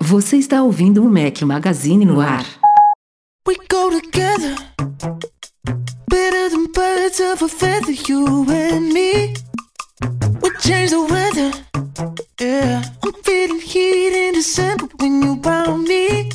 Você está ouvindo o Mac Magazine no ar. We go together Better than birds of a feather You and me We change the weather Yeah I'm feeling heat in December When you found me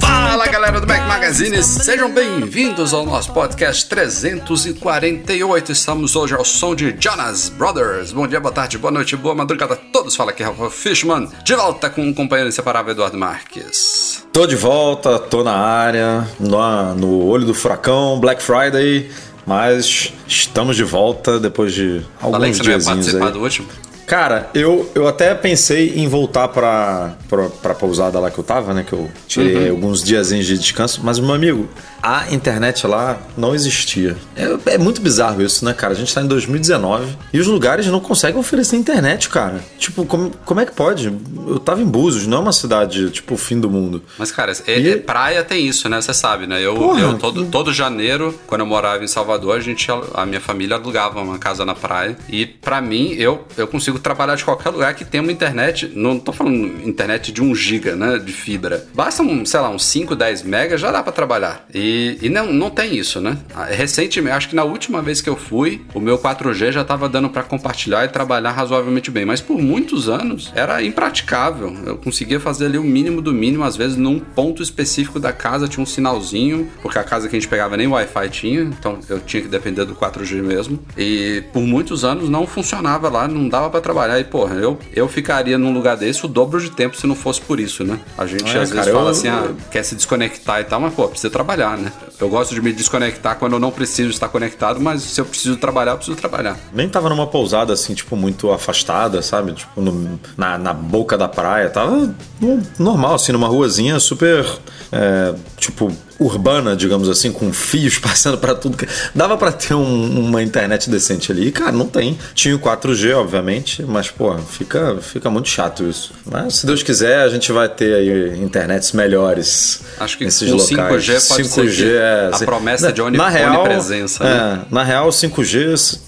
Fala galera do Mac Magazine, sejam bem-vindos ao nosso podcast 348. Estamos hoje ao som de Jonas Brothers. Bom dia, boa tarde, boa noite, boa madrugada a todos. Fala aqui, Rafa Fishman, de volta com um companheiro inseparável, Eduardo Marques. Tô de volta, tô na área, no, no olho do furacão, Black Friday, mas estamos de volta depois de alguns que você não ia participar aí. do último. Cara, eu, eu até pensei em voltar pra, pra, pra pousada lá que eu tava, né? Que eu tirei Uhum. alguns diazinhos de descanso. Mas, meu amigo, a internet lá não existia. É, é muito bizarro isso, né, cara? A gente tá em 2019 e os lugares não conseguem oferecer internet, cara. Tipo, como, como é que pode? Eu tava em Búzios, não é uma cidade, tipo, o fim do mundo. Mas, cara, é- E- é- praia tem isso, né? Você sabe, né? Eu, Porra, eu todo, todo janeiro, quando eu morava em Salvador, a gente, a minha família alugava uma casa na praia. E pra mim, eu, eu consigo trabalhar de qualquer lugar que tenha uma internet. Não tô falando internet de 1 giga, né? De fibra. Basta, um, sei lá, uns 5, 10 megas, já dá pra trabalhar. E, e não, não tem isso, né? Recentemente, acho que na última vez que eu fui, o meu 4G já tava dando pra compartilhar e trabalhar razoavelmente bem. Mas por muitos anos era impraticável. Eu conseguia fazer ali o mínimo do mínimo, às vezes num ponto específico da casa tinha um sinalzinho, porque a casa que a gente pegava nem Wi-Fi tinha, então eu tinha que depender do 4G mesmo. E por muitos anos não funcionava lá, não dava pra trabalhar. E porra, eu, eu ficaria num lugar desse o dobro de tempo se não fosse por isso, né? A gente É, às vezes cara, fala eu- assim, ah, quer se desconectar e tal, mas pô, precisa trabalhar, né? Eu gosto de me desconectar quando eu não preciso estar conectado, mas se eu preciso trabalhar, eu preciso trabalhar. Nem tava numa pousada assim, tipo, muito afastada, sabe? Tipo, no- na, na boca da praia. Tava no- normal, assim, numa ruazinha super, é, tipo, urbana, digamos assim, com fios passando pra tudo. que- Dava pra ter um- uma internet decente ali. E, cara, não tem. Tinha o 4G, obviamente, mas, pô, fica, fica muito chato isso. Mas, se Deus quiser, a gente vai ter aí internets melhores Acho que nesses com locais. 5G pode ser que a assim, promessa de oni- na real, onipresença, né? é, na real, o 5G,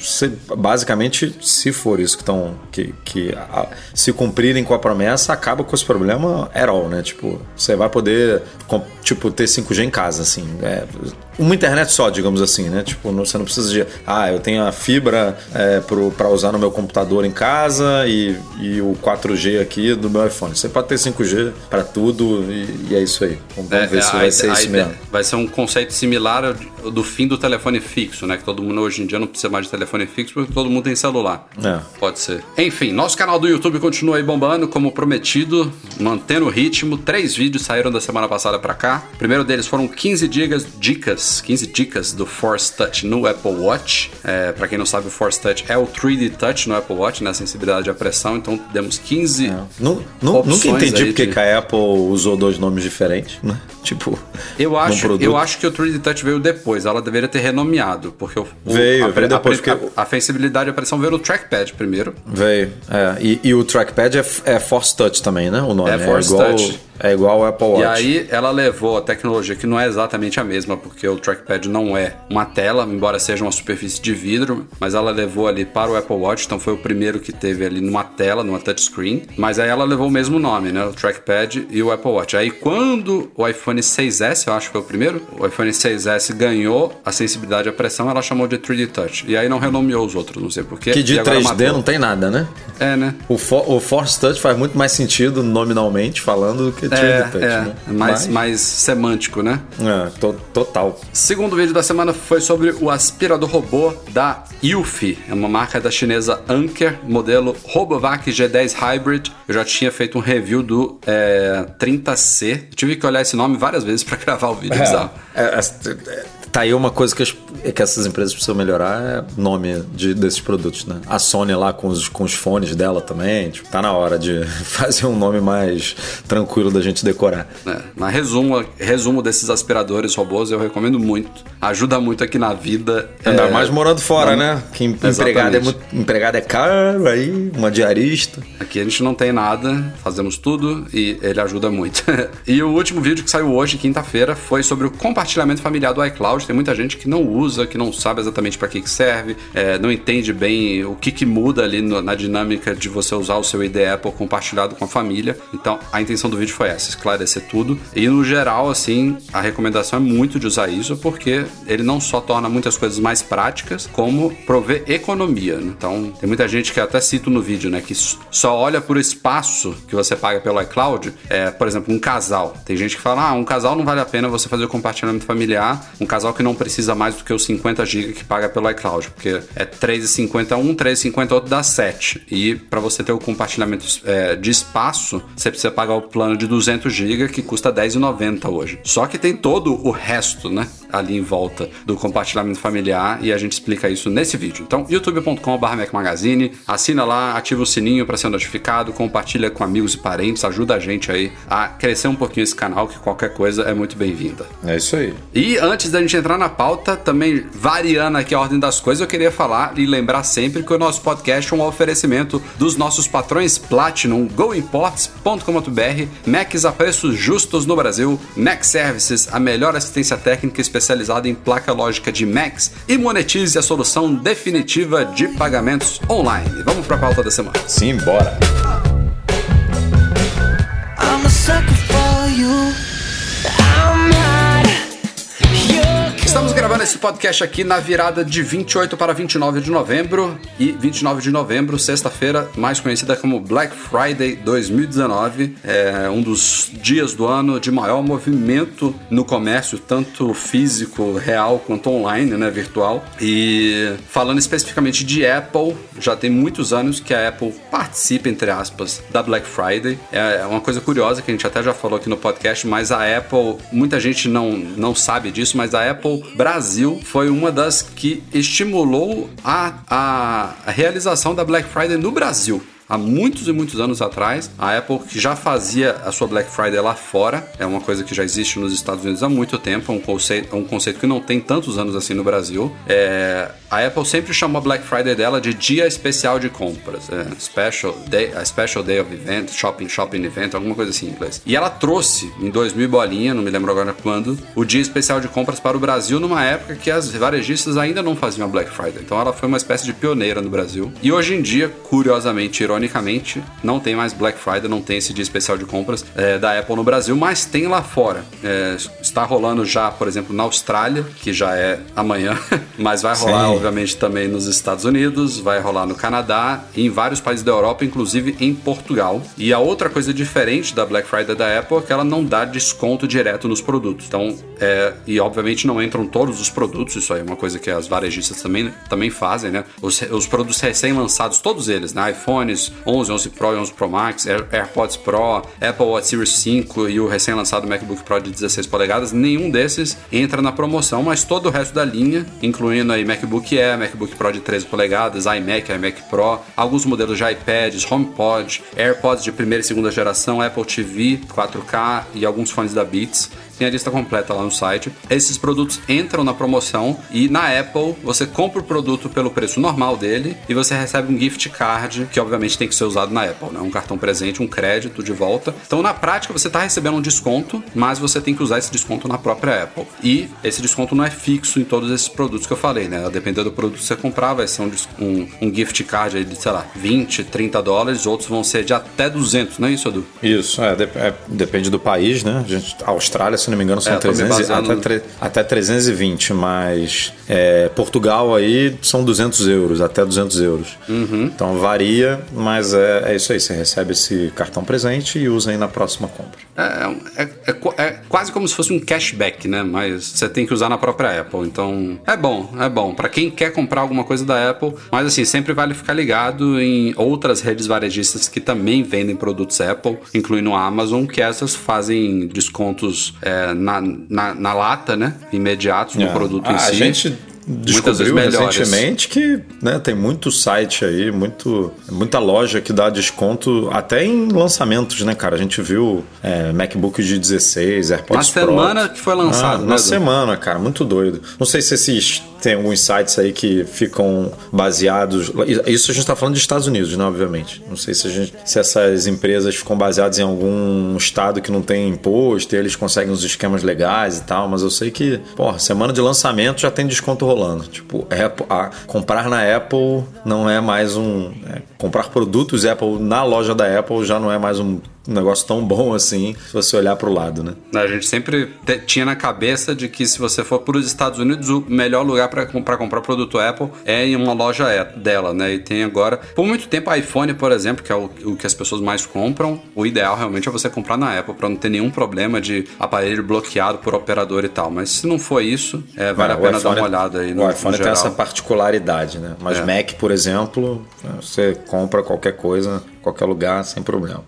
você, basicamente, se for isso que estão. Que, que a- se cumprirem com a promessa, acaba com esse problema at all, né? Tipo, você vai poder tipo, ter 5G em casa, assim. É, uma internet só, digamos assim, né? Tipo, não- você não precisa de. Ah, eu tenho a fibra é, pra usar no meu computador em casa e, e o 4G aqui do meu iPhone. Você pode ter 5G pra tudo e, e é isso aí. Vamos, vamos ver se vai ser isso mesmo. Vai ser um conceito similar ao do fim do telefone fixo, né? Que todo mundo hoje em dia não precisa mais de telefone fixo porque todo mundo tem celular. É. Pode ser. Enfim, nosso canal do YouTube continua aí bombando, como prometido, mantendo o ritmo. Três vídeos saíram da semana passada pra cá. O primeiro deles foram 15 dicas, dicas, 15 dicas do Force Touch no Apple Watch. É, para quem não sabe, o Force Touch é o 3D Touch no Apple Watch, né? Sensibilidade à pressão. Então demos 15 Nu- nu- opções nunca entendi porque de- a Apple usou dois nomes diferentes, né? Tipo, Eu acho, eu acho que o 3D Touch veio depois. Ela deveria ter renomeado, porque o, Veio, a, veio depois, a, porque- a, a sensibilidade a pressão veio no trackpad primeiro. Veio. É, e, e o trackpad é, é Force Touch também, né? O nome É Force igual, Touch. É igual o Apple Watch. E aí ela levou a tecnologia que não é exatamente a mesma, porque o trackpad não é uma tela, embora seja uma superfície de vidro, mas ela levou ali para o Apple Watch, então foi o primeiro que teve ali numa tela, numa touchscreen. Mas aí ela levou o mesmo nome, né? O trackpad e o Apple Watch. Aí quando o iPhone 6S, eu acho que foi o primeiro, o iPhone 6S ganhou a sensibilidade à pressão, ela chamou de 3D Touch. E aí não renomeou os outros, não sei porquê. que de e agora 3D matou. não tem nada, né? É, né? O, For- o Force Touch faz muito mais sentido nominalmente falando do que 3D É, Touch, é, né? mais, mais semântico, né? É, to- total. Segundo vídeo da semana foi sobre o aspirador robô da Eufy, é uma marca da chinesa Anker, modelo Robovac G10 Hybrid. Eu já tinha feito um review do é, 30C. Eu tive que olhar esse nome várias vezes para gravar o vídeo bizarro. É, é, é, tá aí uma coisa que as, que essas empresas precisam melhorar é o nome de, desses produtos, né? A Sony lá com os, com os fones dela também, tipo, tá na hora de fazer um nome mais tranquilo da gente decorar. É, mas resumo, resumo desses aspiradores robôs eu recomendo muito. Ajuda muito aqui na vida. Ainda é, mais morando fora, não- né? Que em- empregado é, muito, empregado é caro, aí uma diarista. Aqui a gente não tem nada, fazemos tudo e ele ajuda muito. e o último vídeo que saiu hoje, quinta-feira, foi sobre o compartilhamento familiar do iCloud. Tem muita gente que não usa, que não sabe exatamente para que, que serve, é, não entende bem o que, que muda ali no- na dinâmica de você usar o seu ID Apple compartilhado com a família. Então a intenção do vídeo foi essa, esclarecer tudo. E no geral, assim, a recomendação é muito de usar isso, porque ele não só torna muitas coisas mais práticas, como prover economia. Então, tem muita gente que até cito no vídeo, né? Que só olha por espaço que você paga pelo iCloud. É, por exemplo, um casal. Tem gente que fala, ah, um casal não vale a pena você fazer o compartilhamento familiar. Um casal que não precisa mais do que os 50 GB que paga pelo iCloud. Porque é 3,50 um, 3,50 outro dá 7. E para você ter o compartilhamento é, de espaço, você precisa pagar o plano de 200 GB que custa 10,90 hoje. Só que tem todo o resto, né? Ali em volta do compartilhamento familiar e a gente explica isso nesse vídeo. Então, youtube.com.br Mac Magazine, assina lá, ativa o sininho para ser notificado, compartilha com amigos e parentes, ajuda a gente aí a crescer um pouquinho esse canal, que qualquer coisa é muito bem-vinda. É isso aí. E antes da gente entrar na pauta, também variando aqui a ordem das coisas, eu queria falar e lembrar sempre que o nosso podcast é um oferecimento dos nossos patrões Platinum, goimports.com.br, Macs a preços justos no Brasil, Mac Services, a melhor assistência técnica especializada em placa lógica de Macs e monetize a solução definitiva de pagamentos online. Vamos para a pauta da semana. Sim, bora. I'm a sucker for you. I'm not Estamos gravando esse podcast aqui na virada de 28 para 29 de novembro. E 29 de novembro, sexta-feira, mais conhecida como Black Friday 2019. É um dos dias do ano de maior movimento no comércio, tanto físico, real, quanto online, né, virtual. E falando especificamente de Apple, já tem muitos anos que a Apple participa, entre aspas, da Black Friday. É uma coisa curiosa que a gente até já falou aqui no podcast, mas a Apple, muita gente não, não sabe disso, mas a Apple Brasil foi uma das que estimulou a, a, realização da Black Friday no Brasil. Há muitos e muitos anos atrás, a Apple que já fazia a sua Black Friday lá fora, é uma coisa que já existe nos Estados Unidos há muito tempo, é um conceito, é um conceito que não tem tantos anos assim no Brasil. É, a Apple sempre chamou a Black Friday dela de dia especial de compras, é, special day, special day of event, shopping shopping event, alguma coisa assim em inglês. E ela trouxe em 2000 e bolinha, não me lembro agora quando, o dia especial de compras para o Brasil numa época que as varejistas ainda não faziam a Black Friday. Então ela foi uma espécie de pioneira no Brasil. E hoje em dia, curiosamente, ironicamente, não tem mais Black Friday, não tem esse dia especial de compras é, da Apple no Brasil, mas tem lá fora. É, está rolando já, por exemplo, na Austrália, que já é amanhã, mas vai rolar, Sim. obviamente, também nos Estados Unidos, vai rolar no Canadá em vários países da Europa, inclusive em Portugal. E a outra coisa diferente da Black Friday da Apple é que ela não dá desconto direto nos produtos. Então, é, e obviamente não entram todos os produtos, isso aí é uma coisa que as varejistas também, também fazem, né? Os, os produtos recém-lançados, todos eles, né? iPhones 11, 11 Pro e 11 Pro Max, Air- AirPods Pro, Apple Watch Series 5 e o recém-lançado MacBook Pro de 16 polegadas, nenhum desses entra na promoção, mas todo o resto da linha, incluindo aí MacBook Air, MacBook Pro de 13 polegadas, iMac, iMac Pro, alguns modelos de iPads, HomePod, AirPods de primeira e segunda geração, Apple TV 4K e alguns fones da Beats. Tem a lista completa lá no site. Esses produtos entram na promoção e na Apple você compra o produto pelo preço normal dele e você recebe um gift card que obviamente tem que ser usado na Apple, né? Um cartão presente, um crédito de volta. Então na prática você está recebendo um desconto, mas você tem que usar esse desconto na própria Apple. E esse desconto não é fixo em todos esses produtos que eu falei, né? Dependendo do produto que você comprar, vai ser um, um, um gift card de, sei lá, 20, 30 dólares, outros vão ser de até 200, não é isso, Edu? Isso, é, dep- é, depende do país, né? A gente, a Austrália, se não me engano, são É, eu tô me 300, e- baseando até, tre- até 320, mas é, Portugal aí são 200 euros, até 200 euros. Uhum. Então varia, mas é, é isso aí, você recebe esse cartão presente e usa aí na próxima compra. É, é- é qu- é quase como se fosse um cashback, né? Mas você tem que usar na própria Apple. Então, é bom, é bom. Pra quem quer comprar alguma coisa da Apple, mas assim, sempre vale ficar ligado em outras redes varejistas que também vendem produtos Apple, incluindo a Amazon, que essas fazem descontos é, na, na, na lata, né? Imediatos no É. produto em si. A gente descobriu recentemente que né, tem muito site aí, muito, muita loja que dá desconto até em lançamentos, né, cara? A gente viu é, MacBook de 16, Na AirPods Pro. semana que foi Ah, lançado, né? na Edu? semana, cara, muito doido. Não sei se esses tem alguns sites aí que ficam baseados. Isso a gente está falando de Estados Unidos, né? Obviamente. Não sei se, a gente, se essas empresas ficam baseadas em algum estado que não tem imposto e eles conseguem uns esquemas legais e tal, mas eu sei que, porra, semana de lançamento já tem desconto rolando. Tipo, Apple, comprar na Apple não é mais um. é, comprar produtos Apple na loja da Apple já não é mais um negócio tão bom assim, se você olhar pro lado, né? A gente sempre tinha na cabeça de que se você for para os Estados Unidos, o melhor lugar para comprar, produto Apple é em uma loja é- dela, né? E tem agora, por muito tempo, iPhone, por exemplo, que é o, o que as pessoas mais compram, o ideal realmente é você comprar na Apple para não ter nenhum problema de aparelho bloqueado por operador e tal. Mas se não for isso, é, vale É, a pena iPhone- dar uma olhada aí no, O iPhone no tem essa particularidade, né? Mas É. Mac, por exemplo, você compra qualquer coisa, qualquer lugar, sem problema.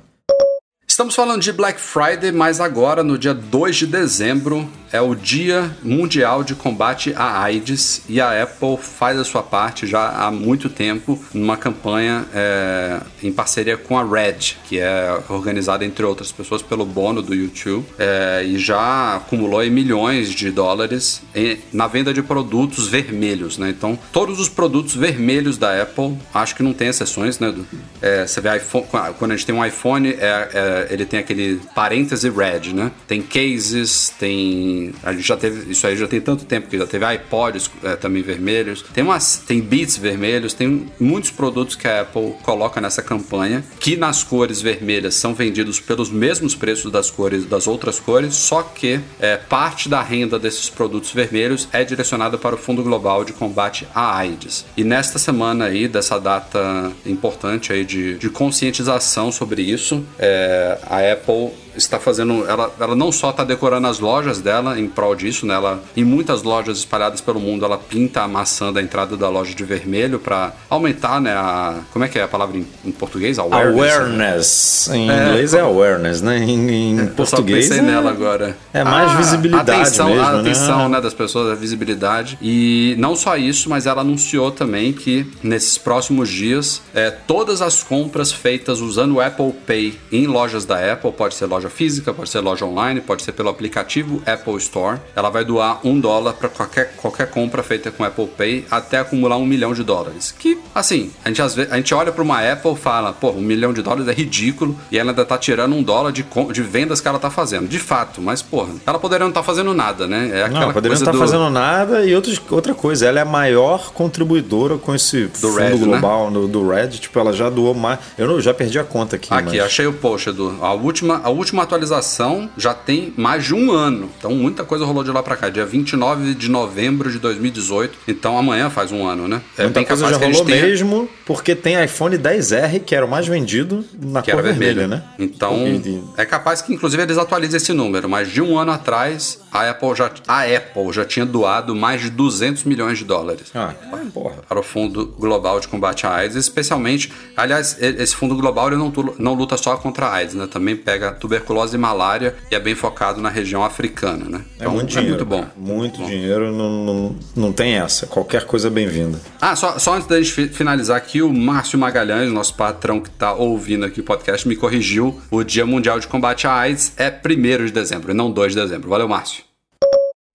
Estamos falando de Black Friday, mas agora, no dia 2 de dezembro, é o Dia Mundial de Combate à AIDS e a Apple faz a sua parte já há muito tempo numa campanha é, em parceria com a Red, que é organizada, entre outras pessoas, pelo Bono do YouTube é, e já acumulou milhões de dólares em- na venda de produtos vermelhos, né? Então, todos os produtos vermelhos da Apple, acho que não tem exceções, né? É, você vê iPhone, quando a gente tem um iPhone, é- é, ele tem aquele parêntese red, né? Tem cases, tem. A gente já teve. Isso aí já tem tanto tempo que já teve iPods é, também vermelhos. Tem umas. Tem Beats vermelhos, tem muitos produtos que a Apple coloca nessa campanha, que nas cores vermelhas são vendidos pelos mesmos preços das cores das outras cores, só que é, parte da renda desses produtos vermelhos é direcionada para o Fundo Global de Combate à AIDS. E nesta semana aí, dessa data importante aí de, de conscientização sobre isso, é, a Apple está fazendo. Ela, ela não só está decorando as lojas dela em prol disso, né? Ela, em muitas lojas espalhadas pelo mundo, ela pinta a maçã da entrada da loja de vermelho para aumentar, né? A, como é que é a palavra em, em português? Awareness. Em inglês é awareness, né? Em, em Eu só português. pensei é- nela agora. é mais visibilidade a atenção, mesmo, a né? atenção né, das pessoas, a visibilidade. E não só isso, mas ela anunciou também que nesses próximos dias, é, todas as compras feitas usando o Apple Pay em lojas da Apple, pode ser loja física, pode ser loja online, pode ser pelo aplicativo Apple Store, ela vai doar um dólar para qualquer, qualquer compra feita com Apple Pay até acumular um milhão de dólares. Que, assim, a gente, às vezes, a gente olha para uma Apple e fala, pô, um milhão de dólares é ridículo e ela ainda tá tirando um dólar de, de vendas que ela tá fazendo. De fato, mas, porra, ela poderia não estar fazendo nada, né? É aquela Não, poderia não estar do... fazendo nada e outros, outra coisa, ela é a maior contribuidora com esse fundo Red, né? global do, do Red, tipo, ela já doou mais. Eu não, já perdi a conta aqui. Aqui, mas... achei o post, Edu. A última, a última atualização já tem mais de um ano. Então, muita coisa rolou de lá pra cá. Dia 29 de novembro de 2018. Então, amanhã faz um ano, né? É Muita coisa já rolou tenha- mesmo, porque tem iPhone 10R, que era o mais vendido na que cor era vermelho, vermelha, né? Então, E- é capaz que inclusive eles atualizem esse número, mas de um ano atrás, a Apple já, a Apple já tinha doado mais de 200 milhões de dólares. Ah, porra. para o Fundo Global de Combate à AIDS, especialmente, aliás, esse Fundo Global ele não, não luta só contra a AIDS, né? Também pega tuberculose e malária e é bem focado na região africana, né? É muito dinheiro. muito bom. Muito bom. dinheiro, não, não, não tem essa. Qualquer coisa é bem-vinda. Ah, só, só antes da gente fi- finalizar aqui, o Márcio Magalhães, nosso patrão que está ouvindo aqui o podcast, me corrigiu. O Dia Mundial de Combate à AIDS é 1 de dezembro, não 2 de dezembro. Valeu, Márcio.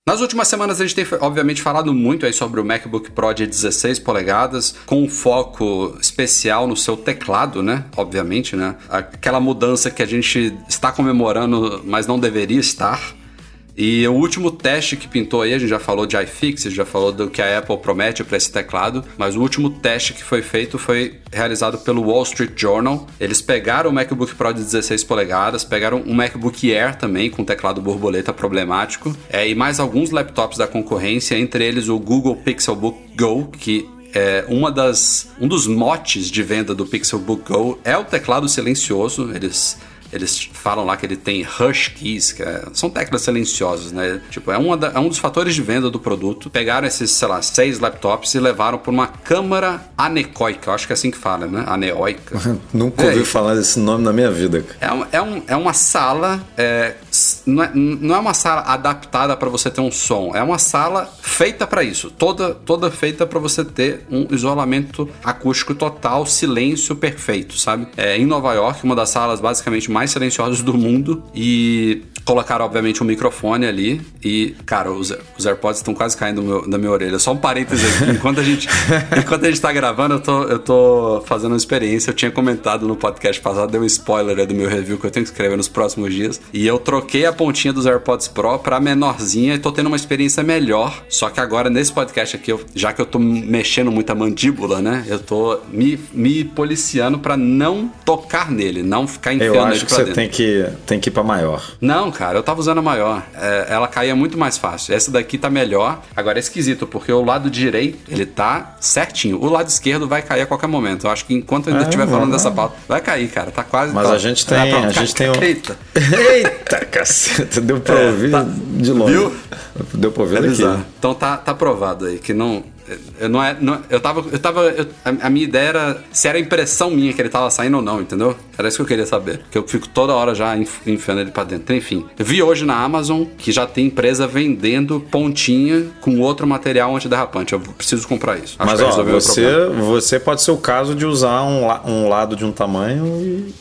Nas últimas semanas a gente tem, obviamente, falado muito aí sobre o MacBook Pro de 16 polegadas, com um foco especial no seu teclado, né? Obviamente, né? Aquela mudança que a gente está comemorando, mas não deveria estar. E o último teste que pintou aí, a gente já falou de iFixit, já falou do que a Apple promete para esse teclado, mas o último teste que foi feito foi realizado pelo Wall Street Journal. Eles pegaram o MacBook Pro de 16 polegadas, pegaram um MacBook Air também com teclado borboleta problemático, é, e mais alguns laptops da concorrência, entre eles o Google Pixelbook Go, que é, uma das, um dos motes de venda do Pixelbook Go é o teclado silencioso. Eles eles falam lá que ele tem hush keys, que é- são teclas silenciosas, né? Tipo, é, uma da- é um dos fatores de venda do produto. Pegaram esses, sei lá, seis laptops e levaram para uma câmara anecoica. Acho que é assim que fala, né? Aneoica. Nunca É, ouvi e- falar desse nome na minha vida. É, um- é, um- é uma sala é, não é, não é uma sala adaptada para você ter um som, é uma sala feita para isso, toda toda feita para você ter um isolamento acústico total, silêncio perfeito, sabe? É, em Nova York, uma das salas basicamente mais silenciosas do mundo. E colocaram obviamente um microfone ali e, cara, os, os AirPods estão quase caindo meu, da minha orelha. Só um parêntese aqui, enquanto a gente enquanto a gente tá gravando, eu tô, eu tô fazendo uma experiência, eu tinha comentado no podcast passado, deu um spoiler aí do meu review que eu tenho que escrever nos próximos dias, e eu troquei a pontinha dos AirPods Pro pra menorzinha e tô tendo uma experiência melhor, só que agora nesse podcast aqui, eu, já que eu tô mexendo muito a mandíbula, né, eu tô me, me policiando para não tocar nele, não ficar enfiando Eu ele acho que pra você dentro. tem que, tem que ir pra maior. Não, cara, eu tava usando a maior. É, ela caía muito mais fácil. Essa daqui tá melhor. Agora é esquisito, porque o lado direito, ele tá certinho. O lado esquerdo vai cair a qualquer momento. Eu acho que enquanto eu ainda Ah, estiver vai, falando vai. dessa pauta, vai cair, cara. Tá quase. Mas tá- a gente Ah, tem- pronto, a gente tem um- Eita. Eita, caceta, deu pra É, ouvir tá- de longe. Viu? Deu pra ouvir É daqui. Então tá, tá provado aí que não. Eu não é. Não, eu tava. Eu tava eu- a, a minha ideia era se era impressão minha que ele tava saindo ou não, entendeu? Era isso que eu queria saber. Que eu fico toda hora já enf- enfiando ele pra dentro. Enfim. Eu vi hoje na Amazon que já tem empresa vendendo pontinha com outro material antiderrapante. Eu preciso comprar isso. Acho Mas ó, você, você pode ser o caso de usar um, um lado de um tamanho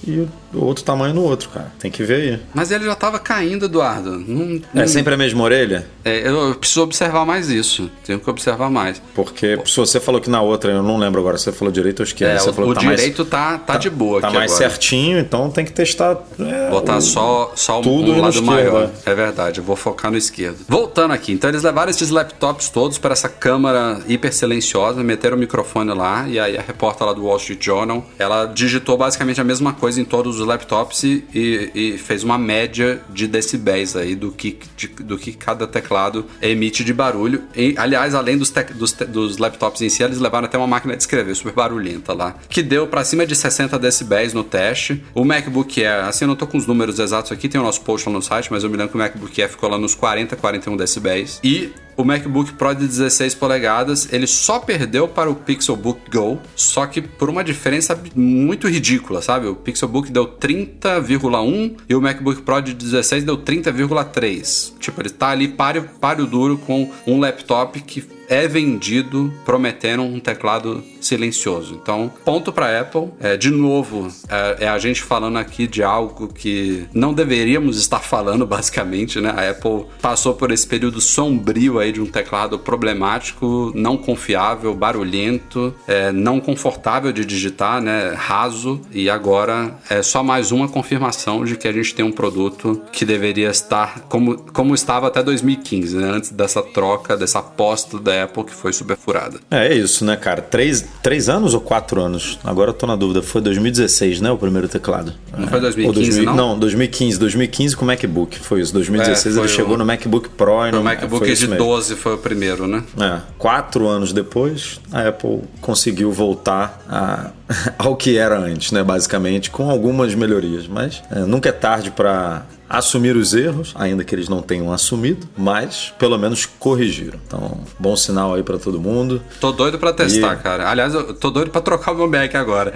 e, e o outro tamanho no outro, cara. Tem que ver aí. Mas ele já tava caindo, Eduardo. Não, É não- sempre a mesma orelha? é, eu preciso observar mais isso. Tenho que observar mais. Porque se você falou que na outra, eu não lembro agora, você falou direito ou esquerda. É, você o, falou o tá mais- direito tá, tá, de boa Tá mais agora. certinho, então tem que testar. é, Botar o- só, só tudo um lado maior. é. É verdade, eu vou focar no esquerdo. Voltando aqui, então eles levaram esses laptops todos para essa câmara hiper silenciosa, meteram o microfone lá, e aí a repórter lá do Wall Street Journal, ela digitou basicamente a mesma coisa em todos os laptops e, e- fez uma média de decibéis aí do que, de- do que cada teclado emite de barulho. E, aliás, além dos, tec- dos, dos laptops em si, eles levaram até uma máquina de escrever super barulhenta lá, que deu para cima de 60 decibéis no teste. O MacBook Air, assim, eu não tô com os números exatos aqui, tem o nosso post lá no site, mas eu me lembro que o MacBook Air ficou lá nos 40, 41 decibéis. E o MacBook Pro de 16 polegadas, ele só perdeu para o Pixelbook Go, só que por uma diferença muito ridícula, sabe? O Pixelbook deu 30,1 e o MacBook Pro de 16 deu 30,3. Tipo, ele tá ali páreo, páreo duro com um laptop que é vendido prometendo um teclado silencioso. Então, ponto para Apple. É, de novo, é, é a gente falando aqui de algo que não deveríamos estar falando, basicamente, né? A Apple passou por esse período sombrio aí de um teclado problemático, não confiável, barulhento, é, não confortável de digitar, né? Raso. E agora é só mais uma confirmação de que a gente tem um produto que deveria estar como, como estava até 2015, né? Antes dessa troca, dessa aposta da Apple que foi super furada. É, é isso, né, cara? Três, três anos ou quatro anos? Agora eu tô na dúvida. Foi 2016, né? O primeiro teclado. Não foi Ou 2015, não? Não, 2015. 2015 com o MacBook. Foi isso. 2016 É, ele foi chegou o- no MacBook Pro e O no MacBook foi isso de mesmo. 12 foi o primeiro, né? É, quatro anos depois, a Apple conseguiu voltar a- ao que era antes, né? Basicamente, com algumas melhorias. Mas é, nunca é tarde para assumir os erros, ainda que eles não tenham assumido, mas pelo menos corrigiram. Então, bom sinal aí para todo mundo. Tô doido pra testar, E- cara. Aliás, eu tô doido pra trocar o meu Mac agora.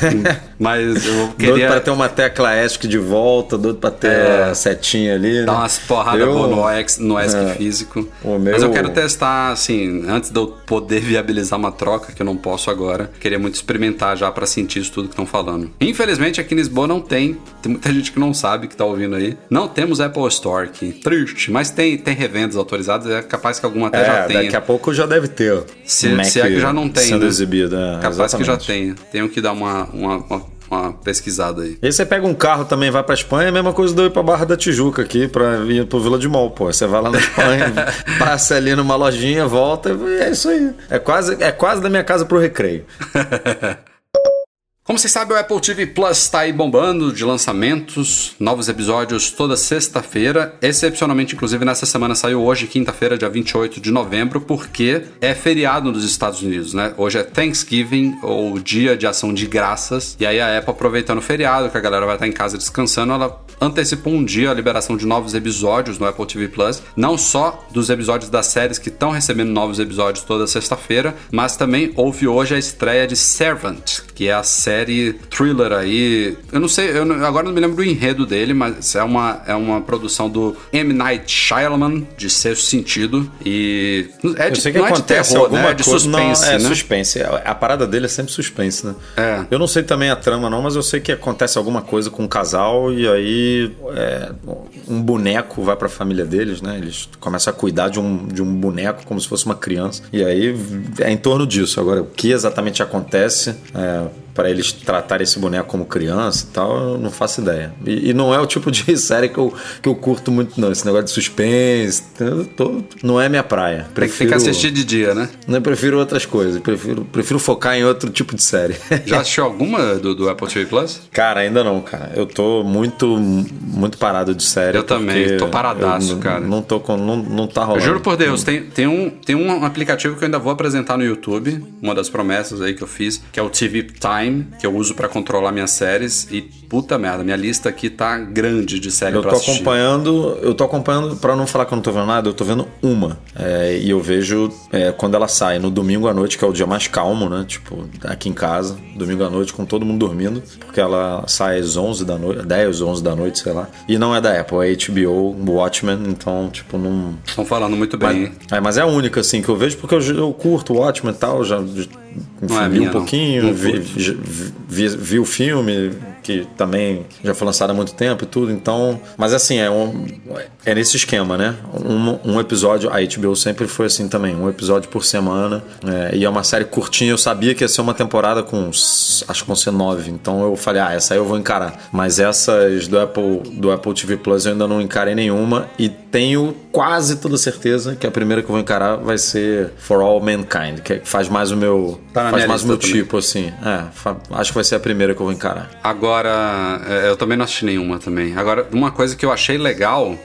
Mas eu Doido queria para ter uma tecla ESC de volta, doido para ter É. a setinha ali. dar né? umas porradas Eu- no, Ex, no ESC É. físico. Meu- Mas eu quero testar, assim, antes de eu poder viabilizar uma troca, que eu não posso agora. Queria muito experimentar já pra sentir isso tudo que estão falando. Infelizmente, aqui em Lisboa não tem. Tem muita gente que não sabe que tá ouvindo aí. Não temos Apple Store aqui. Triste. Mas tem, tem revendas autorizadas. É capaz que alguma até já É, tenha. daqui a pouco já deve ter. Se, Mac se é que já não tem, sendo né? exibido. é, Capaz que já exatamente. tenha. Tenho que dar uma, uma, uma, uma pesquisada aí. E aí você pega um carro também, vai pra Espanha, é a mesma coisa do eu ir pra Barra da Tijuca aqui, pra ir pro Vila de Mol, pô. Você vai lá na Espanha, passa ali numa lojinha, volta e é isso aí. É quase, é quase da minha casa pro recreio. Como vocês sabem, o Apple TV Plus está aí bombando de lançamentos, novos episódios toda sexta-feira. Excepcionalmente, inclusive, nessa semana saiu hoje, quinta-feira, dia 28 de novembro, porque é feriado nos Estados Unidos, né? Hoje é Thanksgiving, ou Dia de Ação de Graças. E aí a Apple, aproveitando o feriado, que a galera vai estar em casa descansando, ela antecipou um dia a liberação de novos episódios no Apple TV Plus. Não só dos episódios das séries que estão recebendo novos episódios toda sexta-feira, mas também houve hoje a estreia de Servant, que é a série thriller aí. Eu não sei, eu não- agora não me lembro do enredo dele, mas é uma, é uma produção do M. Night Shyamalan, de Sexto Sentido. E é Eu de, sei que não é de acontece terror, alguma né? É de suspense, não, é né? suspense. A a parada dele é sempre suspense, né? É. Eu não sei também a trama, não, mas eu sei que acontece alguma coisa com um casal e aí é, um boneco vai pra família deles, né? Eles começam a cuidar de um, de um boneco como se fosse uma criança. E aí é em torno disso. Agora, o que exatamente acontece é, para eles tratarem esse boneco como criança e tal, eu não faço ideia. E, e não é o tipo de série que eu, que eu curto muito, não. Esse negócio de suspense. eu tô- não é minha praia. Tem que assistindo de dia, né? Eu prefiro outras coisas. Prefiro, prefiro focar em outro tipo de série. Já assistiu alguma do, do Apple TV Plus? Cara, ainda não, cara. Eu tô muito, muito parado de série. Eu também, tô paradaço, eu cara. Não tô com, não, não tá Eu rolando. juro por Deus, tem, tem, um, tem um aplicativo que eu ainda vou apresentar no YouTube, uma das promessas aí que eu fiz, que é o TV Time, que eu uso pra controlar minhas séries. E puta merda, minha lista aqui tá grande de série Eu pra tô assistir. acompanhando, eu tô acompanhando, pra não falar que eu não tô vendo nada, eu tô vendo uma. É, e eu vejo é, quando ela sai, no domingo à noite, que é o dia mais calmo, né? Tipo, aqui em casa, domingo à noite, com todo mundo dormindo, porque ela sai às 11 da noite, 10, 11 da noite, sei lá. E não é da Apple, é HBO, Watchmen, então, tipo, não. Estão falando muito bem, hein? É, mas é a única, assim, que eu vejo, porque eu, eu curto o Watchmen e tal, já enfim, é minha, um pouquinho, vi. Vi, vi- o filme, que também já foi lançado há muito tempo e tudo, então... Mas assim, é, um, é nesse esquema, né? Um, um episódio, a HBO sempre foi assim também, um episódio por semana, é, e é uma série curtinha, eu sabia que ia ser uma temporada com, acho que vão ser nove, então eu falei, ah, essa aí eu vou encarar. Mas essas do Apple, do Apple TV Plus eu ainda não encarei nenhuma, e tenho quase toda certeza que a primeira que eu vou encarar vai ser For All Mankind, que faz mais o meu, Tá faz mais o meu também. tipo, assim. É, acho que vai ser a primeira que eu vou encarar. Agora, é, eu também não assisti nenhuma também. Agora, uma coisa que eu achei legal,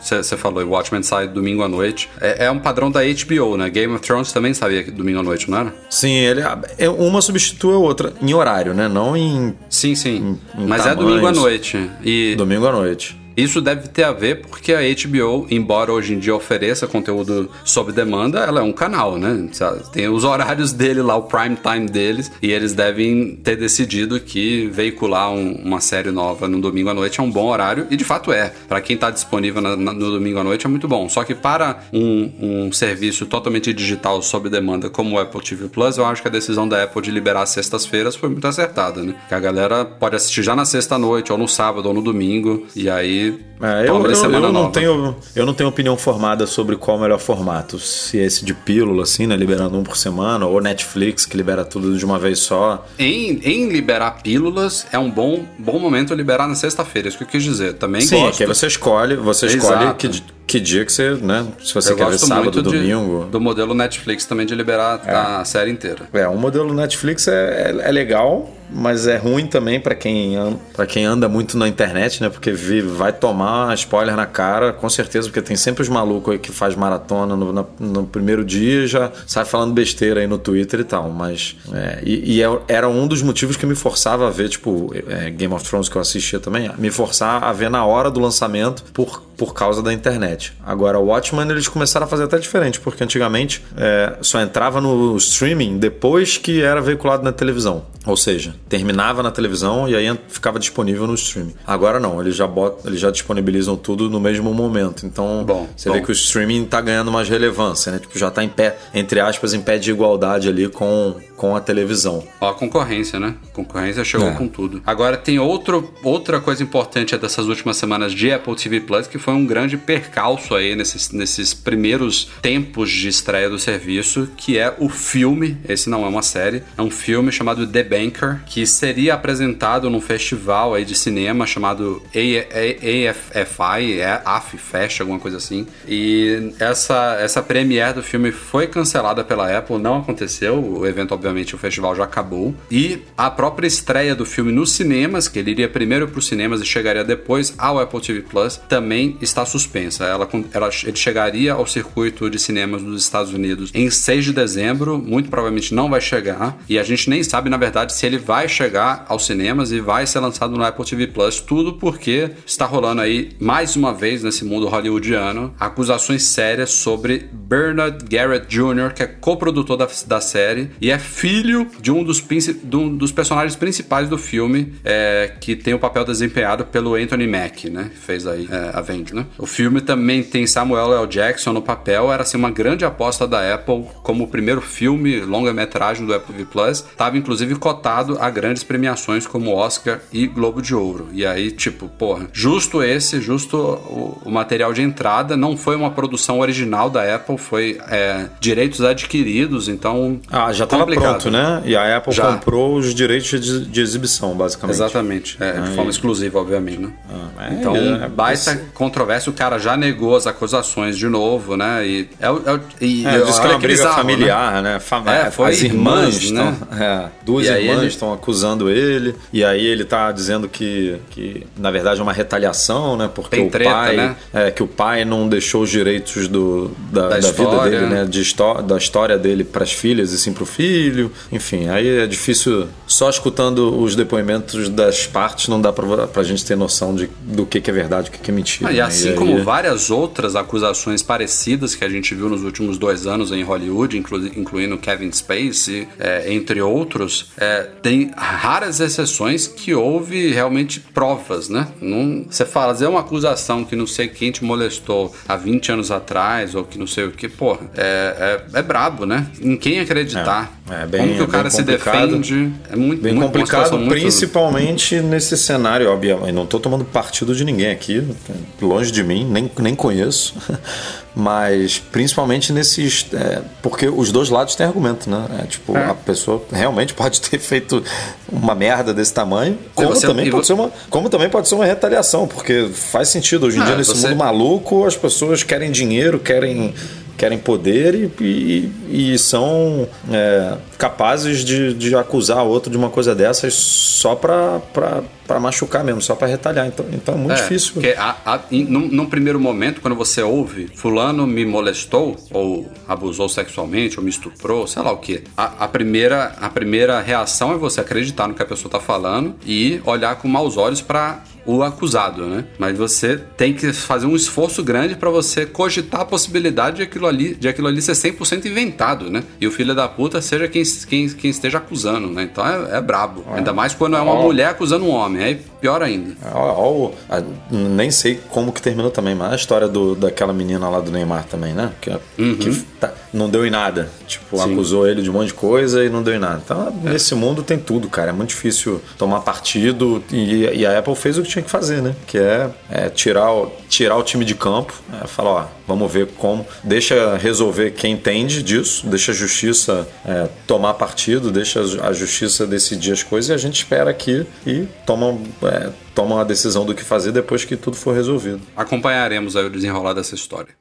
você falou, o Watchmen sai domingo à noite, é, é um padrão da HBO, né? Game of Thrones também sabia que domingo à noite, não era? Sim, ele é- uma substitui a outra em horário, né? Não em Sim, sim. Em- em Mas é tamanhos. domingo à noite. E domingo à noite. Isso deve ter a ver porque a HBO, embora hoje em dia ofereça conteúdo sob demanda, ela é um canal, né? Tem os horários dele lá, o prime time deles, e eles devem ter decidido que veicular um- uma série nova no domingo à noite é um bom horário, e de fato é. Pra quem tá disponível na- na- no domingo à noite é muito bom. Só que para um, um serviço totalmente digital sob demanda como o Apple TV Plus, eu acho que a decisão da Apple de liberar as sextas-feiras foi muito acertada, né? Que a galera pode assistir já na sexta-noite, ou no sábado, ou no domingo, e aí É, eu, eu- eu não nova. tenho, eu não tenho opinião formada sobre qual é o melhor formato. Se é esse de pílula, assim, né? Liberando um por semana, ou Netflix, que libera tudo de uma vez só. Em, em liberar pílulas, é um bom, bom momento liberar na sexta-feira, isso que eu quis dizer. Também Sim, gosto. que aí você escolhe, você escolhe que, que dia que você, né? Se você eu quer ver sábado, de- domingo. do modelo Netflix também de liberar a série inteira. É, o modelo Netflix é, é, é legal, mas é ruim também pra quem, para quem anda muito na internet, né? Porque vi- vai tomar spoiler na cara, com certeza, porque tem sempre os malucos aí que faz maratona no, no primeiro dia e já sai falando besteira aí no Twitter e tal. Mas. é, e e é- era um dos motivos que me forçava a ver, tipo, é, Game of Thrones que eu assistia também, me forçar a ver na hora do lançamento por, por causa da internet. Agora, o Watchmen eles começaram a fazer até diferente, porque antigamente é, só entrava no streaming depois que era veiculado na televisão. Ou seja, terminava na televisão e aí ficava disponível no streaming. Agora não, eles já, botam, eles já disponibilizam tudo no mesmo momento. Então Bom, você bom. vê que o streaming tá ganhando mais relevância, né? Tipo, já tá em pé, entre aspas, em pé de igualdade ali com, com a televisão. Ó, a concorrência, né? A concorrência chegou É. com tudo. Agora tem outro, outra coisa importante dessas últimas semanas de Apple TV Plus, que foi um grande percalço aí nesses, nesses primeiros tempos de estreia do serviço, que é o filme, esse não é uma série, é um filme chamado The Banker, que seria apresentado num festival aí de cinema chamado AFFI, é AF Fest, alguma coisa assim. E essa, essa premiere do filme foi cancelada pela Apple, não aconteceu. O evento, obviamente, o festival já acabou. E a própria estreia do filme nos cinemas, que ele iria primeiro para os cinemas e chegaria depois ao Apple TV Plus, também está suspensa. Ela, ela, ele chegaria ao circuito de cinemas dos Estados Unidos em 6 de dezembro, muito provavelmente não vai chegar, e a gente nem sabe, na verdade, se ele vai chegar aos cinemas e vai ser lançado no Apple TV Plus, tudo porque está rolando aí, mais uma vez, nesse mundo hollywoodiano, acusações sérias sobre Bernard Garrett Jr., que é coprodutor da, da série e é filho de um dos, de um dos personagens principais do filme, é, que tem o papel desempenhado pelo Anthony Mack, né? Fez aí é, Avengers, né? O filme também tem Samuel L. Jackson no papel, era assim uma grande aposta da Apple como o primeiro filme longa-metragem do Apple TV Plus. Tava inclusive cotado a grandes premiações como Oscar e Globo de Ouro. E aí, tipo, porra, justo esse, justo o, o material de entrada, não foi uma produção original da Apple, foi é, direitos adquiridos, então. Ah, já estava pronto, né? E a Apple já. comprou os direitos de, de, exibição, basicamente. Exatamente, é, de forma exclusiva, obviamente, né? Ah, é, então, é, baita é, controvérsia, o cara já negou as acusações de novo, né? E, é, é, e é, diz que é uma briga bizarro, familiar, né? né? Fam é, foi as irmãs, irmãs né? duas e irmãs estão ele... acusando ele, e aí ele tá dizendo que, que na verdade é uma retaliação, né? Porque Tem o treta, pai, né? é, que o pai não deixou os direitos do, da, da, da vida dele, né? De da história dele para as filhas e sim para o filho. Enfim, aí é difícil. Só escutando os depoimentos das partes não dá para a gente ter noção de, do que, que é verdade, o que, que é mentira. Ah, e assim e aí... como várias outras acusações parecidas que a gente viu nos últimos dois anos em Hollywood, inclu incluindo Kevin Spacey, é, entre outros, é, tem raras exceções que houve realmente provas, né? Não, você fazer uma acusação que não sei quem te molestou há 20 anos atrás ou que não sei o que, porra, é, é, é brabo, né? Em quem acreditar. É, é bem, Como que o cara se defende? É muito bem muito, complicado, principalmente muito... nesse cenário, obviamente. Não estou tomando partido de ninguém aqui, longe de mim, nem, nem conheço. Mas principalmente nesses. É, porque os dois lados têm argumento, né? É, tipo, é. a pessoa realmente pode ter feito uma merda desse tamanho, como, você, também, pode ser uma, como também pode ser uma retaliação, porque faz sentido. Hoje em ah, dia, nesse você... mundo maluco, as pessoas querem dinheiro, querem querem poder e, e, e são é, capazes de, de acusar outro de uma coisa dessas só para machucar mesmo, só para retalhar. Então, então é muito é, difícil. Porque a, a, in, num, num, primeiro momento, quando você ouve, fulano me molestou, ou abusou sexualmente, ou me estuprou, sei lá o que, a, a, primeira, a primeira reação é você acreditar no que a pessoa está falando e olhar com maus olhos para o acusado, né? Mas você tem que fazer um esforço grande para você cogitar a possibilidade de aquilo ali, de aquilo ali ser 100% inventado, né? E o filho da puta seja quem, quem, quem esteja acusando, né? Então é, é brabo. É. Ainda mais quando é uma mulher acusando um homem, aí pior ainda. A, nem sei como que terminou também, mas a história do, daquela menina lá do Neymar também, né? Que, uhum. que tá, não deu em nada. Tipo, Sim. acusou ele de um monte de coisa e não deu em nada. Então, é. nesse mundo tem tudo, cara. É muito difícil tomar partido e, e a Apple fez o que tinha que fazer, né? Que é, é tirar, o, tirar o time de campo, é, falar, ó, vamos ver como. Deixa resolver quem entende disso, deixa a justiça é, tomar partido, deixa a justiça decidir as coisas e a gente espera aqui e toma, é, toma uma decisão do que fazer depois que tudo for resolvido. Acompanharemos aí o desenrolar dessa história.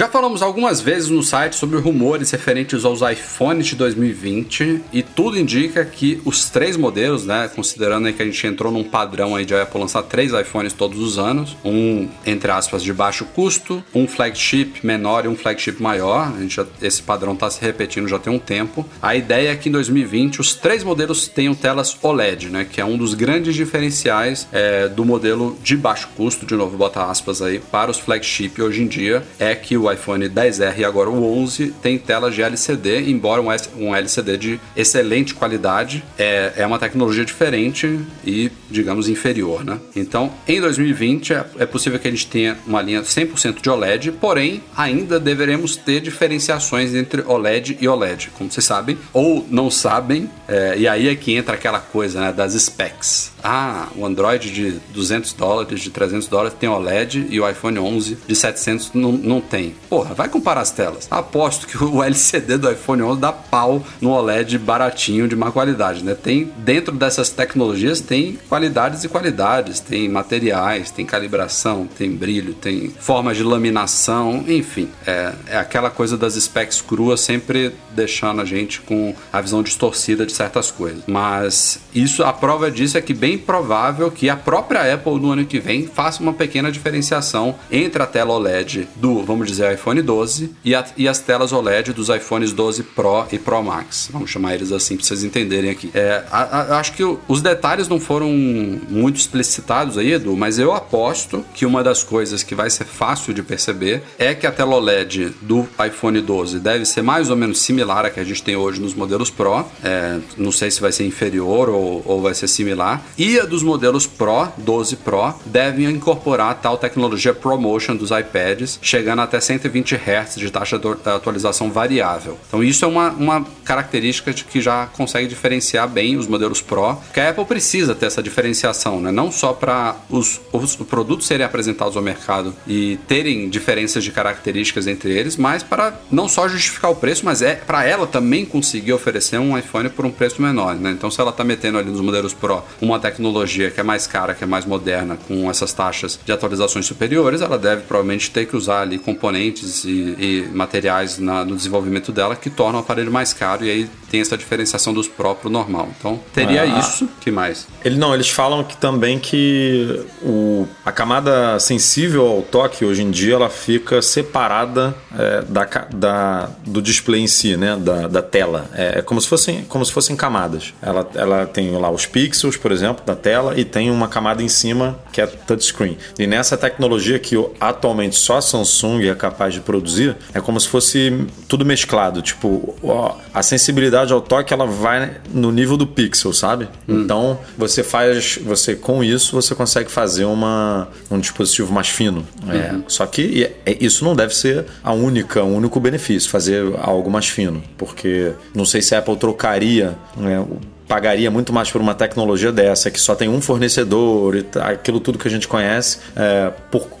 Já falamos algumas vezes no site sobre rumores referentes aos iPhones de 2020 e tudo indica que os três modelos, né, considerando que a gente entrou num padrão aí de Apple lançar três iPhones todos os anos, um entre aspas de baixo custo, um flagship menor e um flagship maior. A gente já, esse padrão está se repetindo já tem um tempo. A ideia é que em 2020 os três modelos tenham telas OLED, né, que é um dos grandes diferenciais é, do modelo de baixo custo. De novo, bota aspas aí para os flagship hoje em dia é que o iPhone 10R e agora o 11 tem telas de LCD, embora um, um LCD de excelente qualidade, é, é uma tecnologia diferente e, digamos, inferior, né? Então, em 2020 é, é possível que a gente tenha uma linha 100% de OLED, porém, ainda deveremos ter diferenciações entre OLED e OLED, como vocês sabem, ou não sabem, é, e aí é que entra aquela coisa, né, das specs. Ah, o Android de 200 dólares, de 300 dólares tem OLED e o iPhone 11 de 700 não, não tem. Porra, vai comparar as telas. Aposto que o LCD do iPhone 11 dá pau no OLED baratinho de má qualidade, né? Tem dentro dessas tecnologias tem qualidades e qualidades, tem materiais, tem calibração, tem brilho, tem formas de laminação, enfim, é, é aquela coisa das specs cruas sempre deixando a gente com a visão distorcida de certas coisas. Mas isso, a prova disso é que bem provável que a própria Apple no ano que vem faça uma pequena diferenciação entre a tela OLED do, vamos dizer, iPhone 12 e, a, e as telas OLED dos iPhones 12 Pro e Pro Max. Vamos chamar eles assim para vocês entenderem aqui. É, a, a, acho que os detalhes não foram muito explicitados aí, Edu, mas eu aposto que uma das coisas que vai ser fácil de perceber é que a tela OLED do iPhone 12 deve ser mais ou menos similar à que a gente tem hoje nos modelos Pro. É, não sei se vai ser inferior ou, ou vai ser similar. E a dos modelos Pro, 12 Pro, devem incorporar a tal tecnologia ProMotion dos iPads, chegando até 120 Hz de taxa de atualização variável. Então isso é uma, uma característica de que já consegue diferenciar bem os modelos Pro, que a Apple precisa ter essa diferenciação, né? não só para os, os produtos serem apresentados ao mercado e terem diferenças de características entre eles, mas para não só justificar o preço, mas é para ela também conseguir oferecer um iPhone por um preço menor. Né? Então, se ela está metendo ali nos modelos Pro uma tecnologia que é mais cara, que é mais moderna, com essas taxas de atualizações superiores, ela deve provavelmente ter que usar ali componentes e, e materiais na, no desenvolvimento dela que tornam o aparelho mais caro e aí tem essa diferenciação dos pro normal. Então, teria ah, isso. que mais? Ele não, eles falam que também que o, a camada sensível ao toque hoje em dia ela fica separada é, da, da, do display em si, né? Da, da tela. É, é, como, se fossem, como se fossem camadas. Ela, ela tem lá os pixels, por exemplo, da tela e tem uma camada em cima que é touchscreen. E nessa tecnologia que atualmente só a Samsung é capaz de produzir, é como se fosse tudo mesclado. Tipo, ó, a sensibilidade ao toque ela vai no nível do pixel, sabe? Hum. Então você faz, você com isso você consegue fazer uma, um dispositivo mais fino. É, uhum. Só que é, isso não deve ser a única, o único benefício, fazer algo mais fino, porque não sei se a Apple trocaria né, pagaria muito mais por uma tecnologia dessa, que só tem um fornecedor e aquilo tudo que a gente conhece, é,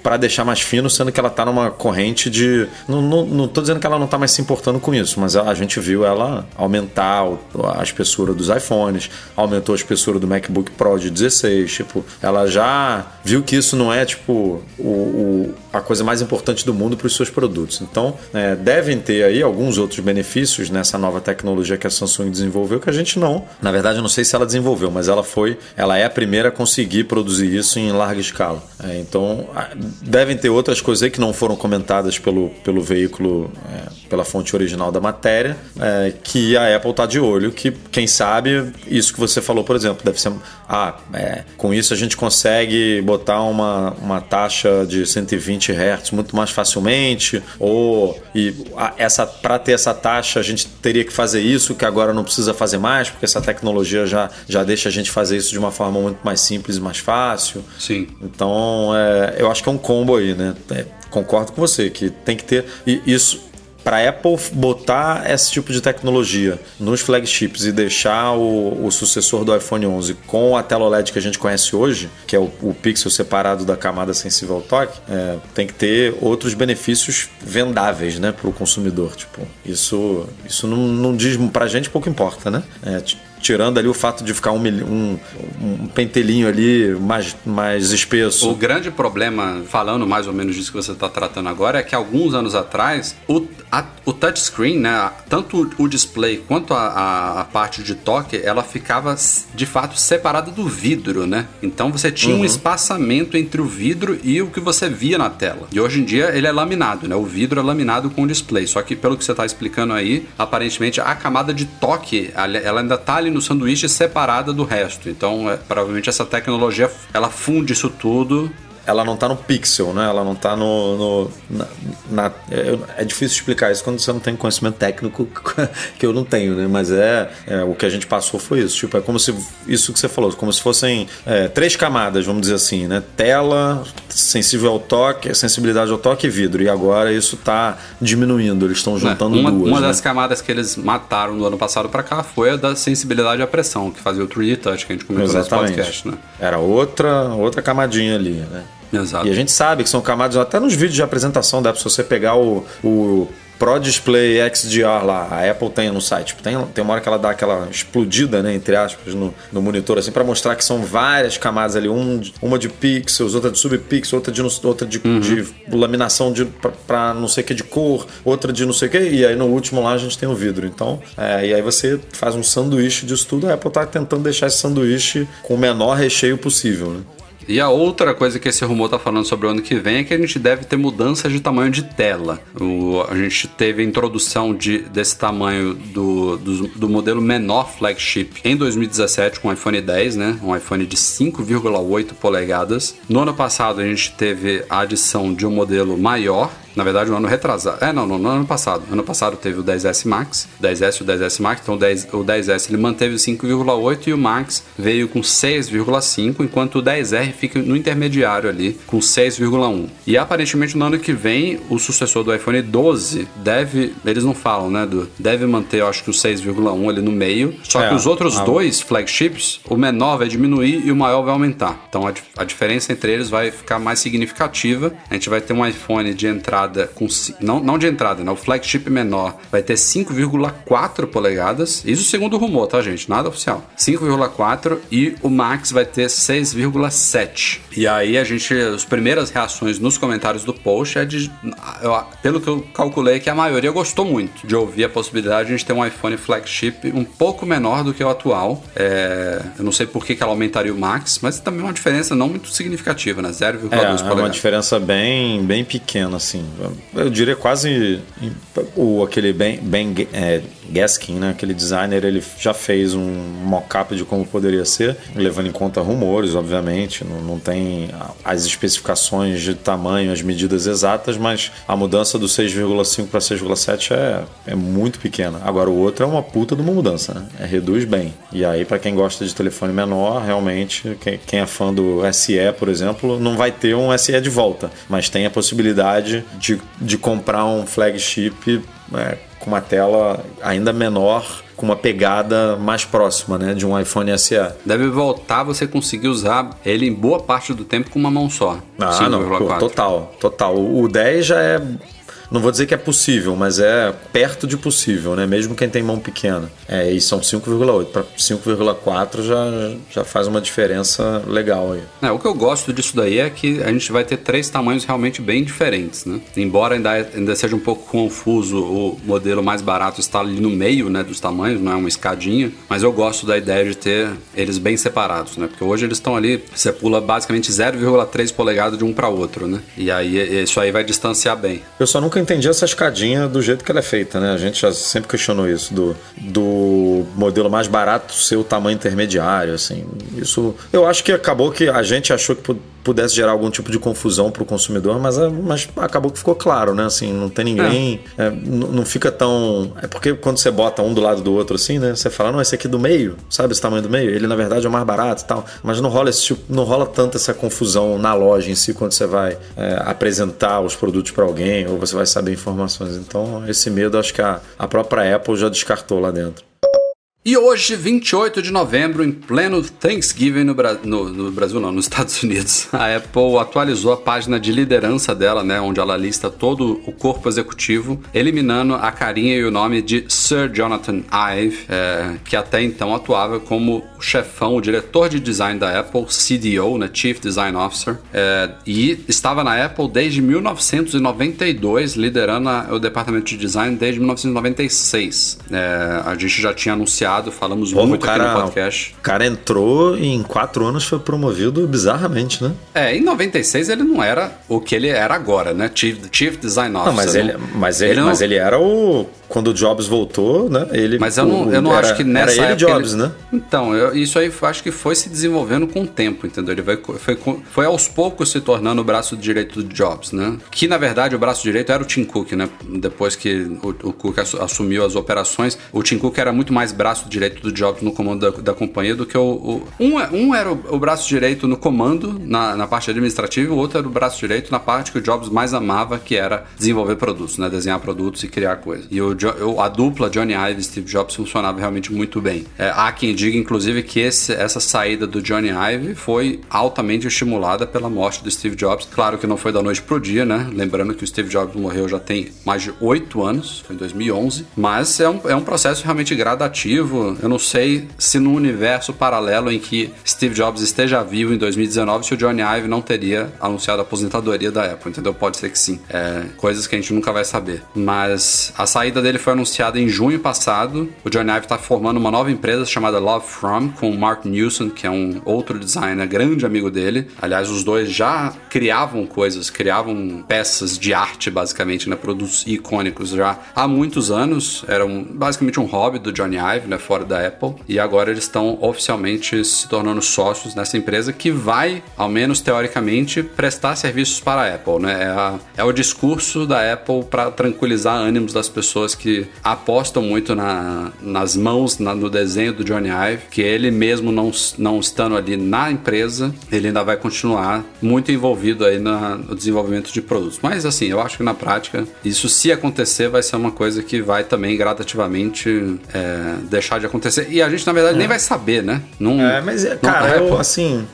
para deixar mais fino, sendo que ela está numa corrente de. Não, não tô dizendo que ela não está mais se importando com isso, mas a, a gente viu ela aumentar a espessura dos iPhones, aumentou a espessura do MacBook Pro de 16. Tipo, ela já viu que isso não é tipo o, o a coisa mais importante do mundo para os seus produtos. Então, é, devem ter aí alguns outros benefícios nessa nova tecnologia que a Samsung desenvolveu que a gente não. Na verdade, eu não sei se ela desenvolveu, mas ela foi, ela é a primeira a conseguir produzir isso em larga escala. É, então, devem ter outras coisas aí que não foram comentadas pelo, pelo veículo, é, pela fonte original da matéria, é, que a Apple está de olho, que quem sabe isso que você falou, por exemplo, deve ser, ah, é, com isso a gente consegue botar uma, uma taxa de 120 Hz muito mais facilmente, ou e essa para ter essa taxa a gente teria que fazer isso que agora não precisa fazer mais, porque essa tecnologia já, já deixa a gente fazer isso de uma forma muito mais simples mais fácil. Sim. Então, é, eu acho que é um combo aí, né? É, concordo com você que tem que ter e isso para Apple botar esse tipo de tecnologia nos flagships e deixar o, o, sucessor do iPhone 11 com a tela OLED que a gente conhece hoje, que é o, o pixel separado da camada sensível ao toque, é, tem que ter outros benefícios vendáveis né, para o consumidor. Tipo, isso, isso não, não diz para a gente pouco importa, né? É, tirando ali o fato de ficar um, um, um, pentelinho ali mais, mais espesso. O grande problema, falando mais ou menos disso que você está tratando agora, é que alguns anos atrás o, a, o touchscreen, né, tanto o display quanto a, a, a, parte de toque, ela ficava de fato separada do vidro, né? Então você tinha uhum. um espaçamento entre o vidro e o que você via na tela. E hoje em dia ele é laminado, né? O vidro é laminado com o display. Só que pelo que você está explicando aí, aparentemente a camada de toque ela ainda está ali ali no sanduíche separada do resto. Então, é, provavelmente essa tecnologia ela funde isso tudo ela não está no pixel, né? Ela não está no. no na, na, é, é, difícil explicar isso quando você não tem conhecimento técnico que eu não tenho, né? Mas é, é, o que a gente passou foi isso. Tipo, é como se isso que você falou, como se fossem é, três camadas, vamos dizer assim, né? Tela, sensível ao toque, sensibilidade ao toque e vidro. E agora isso está diminuindo. Eles estão juntando uma, duas. Uma né? das camadas que eles mataram no ano passado para cá foi a da sensibilidade à pressão, que fazia o 3D Touch que a gente comentou Exatamente. nesse podcast, né? Era outra outra camadinha ali, né? Exato. E a gente sabe que são camadas, até nos vídeos de apresentação Apple, se você pegar o, o Pro Display XDR lá, a Apple tem no site. Tem, tem uma hora que ela dá aquela explodida, né, entre aspas, no, no monitor, assim, para mostrar que são várias camadas ali, um, uma de pixels, outra de subpixels, outra de, outra de, uhum. de laminação de, para não sei o que de cor, outra de não sei o que, e aí no último lá a gente tem o vidro. Então, é, e aí você faz um sanduíche disso tudo, a Apple tá tentando deixar esse sanduíche com o menor recheio possível, né? E a outra coisa que esse rumor tá falando sobre o ano que vem é que a gente deve ter mudanças de tamanho de tela. O, a gente teve a introdução de, desse tamanho do, do, do, modelo menor flagship em 2017 com o iPhone 10, né? Um iPhone de 5,8 polegadas. No ano passado a gente teve a adição de um modelo maior na verdade, no ano retrasado. É, não, no, no ano passado. Ano passado teve o 10S Max, 10S e o 10S Max. Então o, 10, o 10S ele manteve 5,8 e o Max veio com 6,5, enquanto o 10R fica no intermediário ali com 6,1. E aparentemente no ano que vem o sucessor do iPhone 12 deve, eles não falam, né, do, deve manter, eu acho que o 6,1 ali no meio. Só é, que os outros a... dois flagships, o menor vai diminuir e o maior vai aumentar. Então a, a diferença entre eles vai ficar mais significativa. A gente vai ter um iPhone de entrada entrada com não, não de entrada, né? O flagship menor vai ter 5,4 polegadas. Isso segundo o rumor, tá, gente? Nada oficial. 5,4 e o Max vai ter 6,7. E aí a gente, as primeiras reações nos comentários do post é de, eu, pelo que eu calculei, que a maioria gostou muito de ouvir a possibilidade de a gente ter um iPhone flagship um pouco menor do que o atual. É, eu não sei por que, que ela aumentaria o Max, mas também é uma diferença não muito significativa, né? 0,2 é. É uma diferença bem, bem pequena, assim eu diria quase o aquele Ben, ben é, Gaskin, né? Aquele designer, ele já fez um mock-up de como poderia ser, levando em conta rumores, obviamente. Não, não tem as especificações de tamanho, as medidas exatas, mas a mudança do 6,5 para 6,7 é, é muito pequena. Agora o outro é uma puta de uma mudança, né? É, reduz bem. E aí, para quem gosta de telefone menor, realmente, quem, quem é fã do SE, por exemplo, não vai ter um SE de volta, mas tem a possibilidade de, de comprar um flagship é, com uma tela ainda menor, com uma pegada mais próxima né, de um iPhone SE. Deve voltar você conseguir usar ele em boa parte do tempo com uma mão só. Ah, não, total, total. O 10 já é não vou dizer que é possível, mas é perto de possível, né? Mesmo quem tem mão pequena. É, e são 5,8 para 5,4 já, já faz uma diferença legal aí. É, o que eu gosto disso daí é que a gente vai ter três tamanhos realmente bem diferentes, né? Embora ainda, ainda seja um pouco confuso o modelo mais barato estar ali no meio, né, dos tamanhos, não é uma escadinha, mas eu gosto da ideia de ter eles bem separados, né? Porque hoje eles estão ali, você pula basicamente 0,3 polegadas de um para outro, né? E aí isso aí vai distanciar bem. Eu só nunca entendi essa escadinha do jeito que ela é feita, né? A gente já sempre questionou isso, do, do modelo mais barato ser o tamanho intermediário, assim. Isso. Eu acho que acabou que a gente achou que pudesse gerar algum tipo de confusão para o consumidor, mas, é, mas acabou que ficou claro, né? Assim, não tem ninguém. É. É, não fica tão. É porque quando você bota um do lado do outro assim, né? Você fala, não, esse aqui do meio, sabe esse tamanho do meio? Ele na verdade é o mais barato e tal. Mas não rola esse tipo, não rola tanto essa confusão na loja em si quando você vai é, apresentar os produtos para alguém ou você vai saber informações. Então, esse medo acho que a, a própria Apple já descartou lá dentro. E hoje, 28 de novembro, em pleno Thanksgiving no, Bra no, no, Brasil, não, nos Estados Unidos, a Apple atualizou a página de liderança dela, né, onde ela lista todo o corpo executivo, eliminando a carinha e o nome de Sir Jonathan Ive, é, que até então atuava como chefão, o diretor de design da Apple, CDO, né, Chief Design Officer, é, e estava na Apple desde 1992, liderando a, o departamento de design desde 1996. É, a gente já tinha anunciado falamos Pô, muito cara, aqui no podcast. O cara entrou e em quatro anos foi promovido bizarramente, né? É, em 96 ele não era o que ele era agora, né? Chief, Chief Design Officer. Não, mas, ele, mas, ele, ele não... mas ele era o quando o Jobs voltou, né? Ele, Mas eu não, eu não era, acho que nessa era ele Jobs, ele... né? Então, eu, isso aí acho que foi se desenvolvendo com o tempo, entendeu? Ele vai, foi, foi aos poucos se tornando o braço direito do Jobs, né? Que na verdade o braço direito era o Tim Cook, né? Depois que o, o Cook assumiu as operações, o Tim Cook era muito mais braço direito do Jobs no comando da, da companhia do que o. o um, um era o, o, braço direito no comando, na, na parte administrativa, e o outro era o braço direito na parte que o Jobs mais amava, que era desenvolver produtos, né? Desenhar produtos e criar coisas. E o Jo- a dupla Johnny Ive e Steve Jobs funcionava realmente muito bem. É, há quem diga, inclusive, que esse- essa saída do Johnny Ive foi altamente estimulada pela morte do Steve Jobs. Claro que não foi da noite pro dia, né? Lembrando que o Steve Jobs morreu já tem mais de oito anos, foi em 2011. Mas é um, é um processo realmente gradativo. Eu não sei se no universo paralelo em que Steve Jobs esteja vivo em 2019, se o Johnny Ive não teria anunciado a aposentadoria da Apple, entendeu? Pode ser que sim. É, coisas que a gente nunca vai saber. Mas a saída dele foi anunciada em junho passado. O Johnny Ive está formando uma nova empresa chamada Love From, com o Mark Newson, que é um outro designer grande amigo dele. Aliás, os dois já criavam coisas, criavam peças de arte, basicamente, né? Produtos icônicos já há muitos anos. Era um, basicamente um hobby do Johnny Ive, né? Fora da Apple. E agora eles estão oficialmente se tornando sócios nessa empresa que vai, ao menos teoricamente, prestar serviços para a Apple, né? É, a- é o discurso da Apple para tranquilizar ânimos das pessoas que apostam muito na- nas mãos, na- no desenho do Johnny Ive, que ele mesmo não, não estando ali na empresa, ele ainda vai continuar muito envolvido aí na- no desenvolvimento de produtos. Mas assim, eu acho que na prática, isso se acontecer, vai ser uma coisa que vai também gradativamente é, deixar de acontecer. E a gente, na verdade, nem vai saber, né? Não, É, mas, é, não- cara, eu, assim,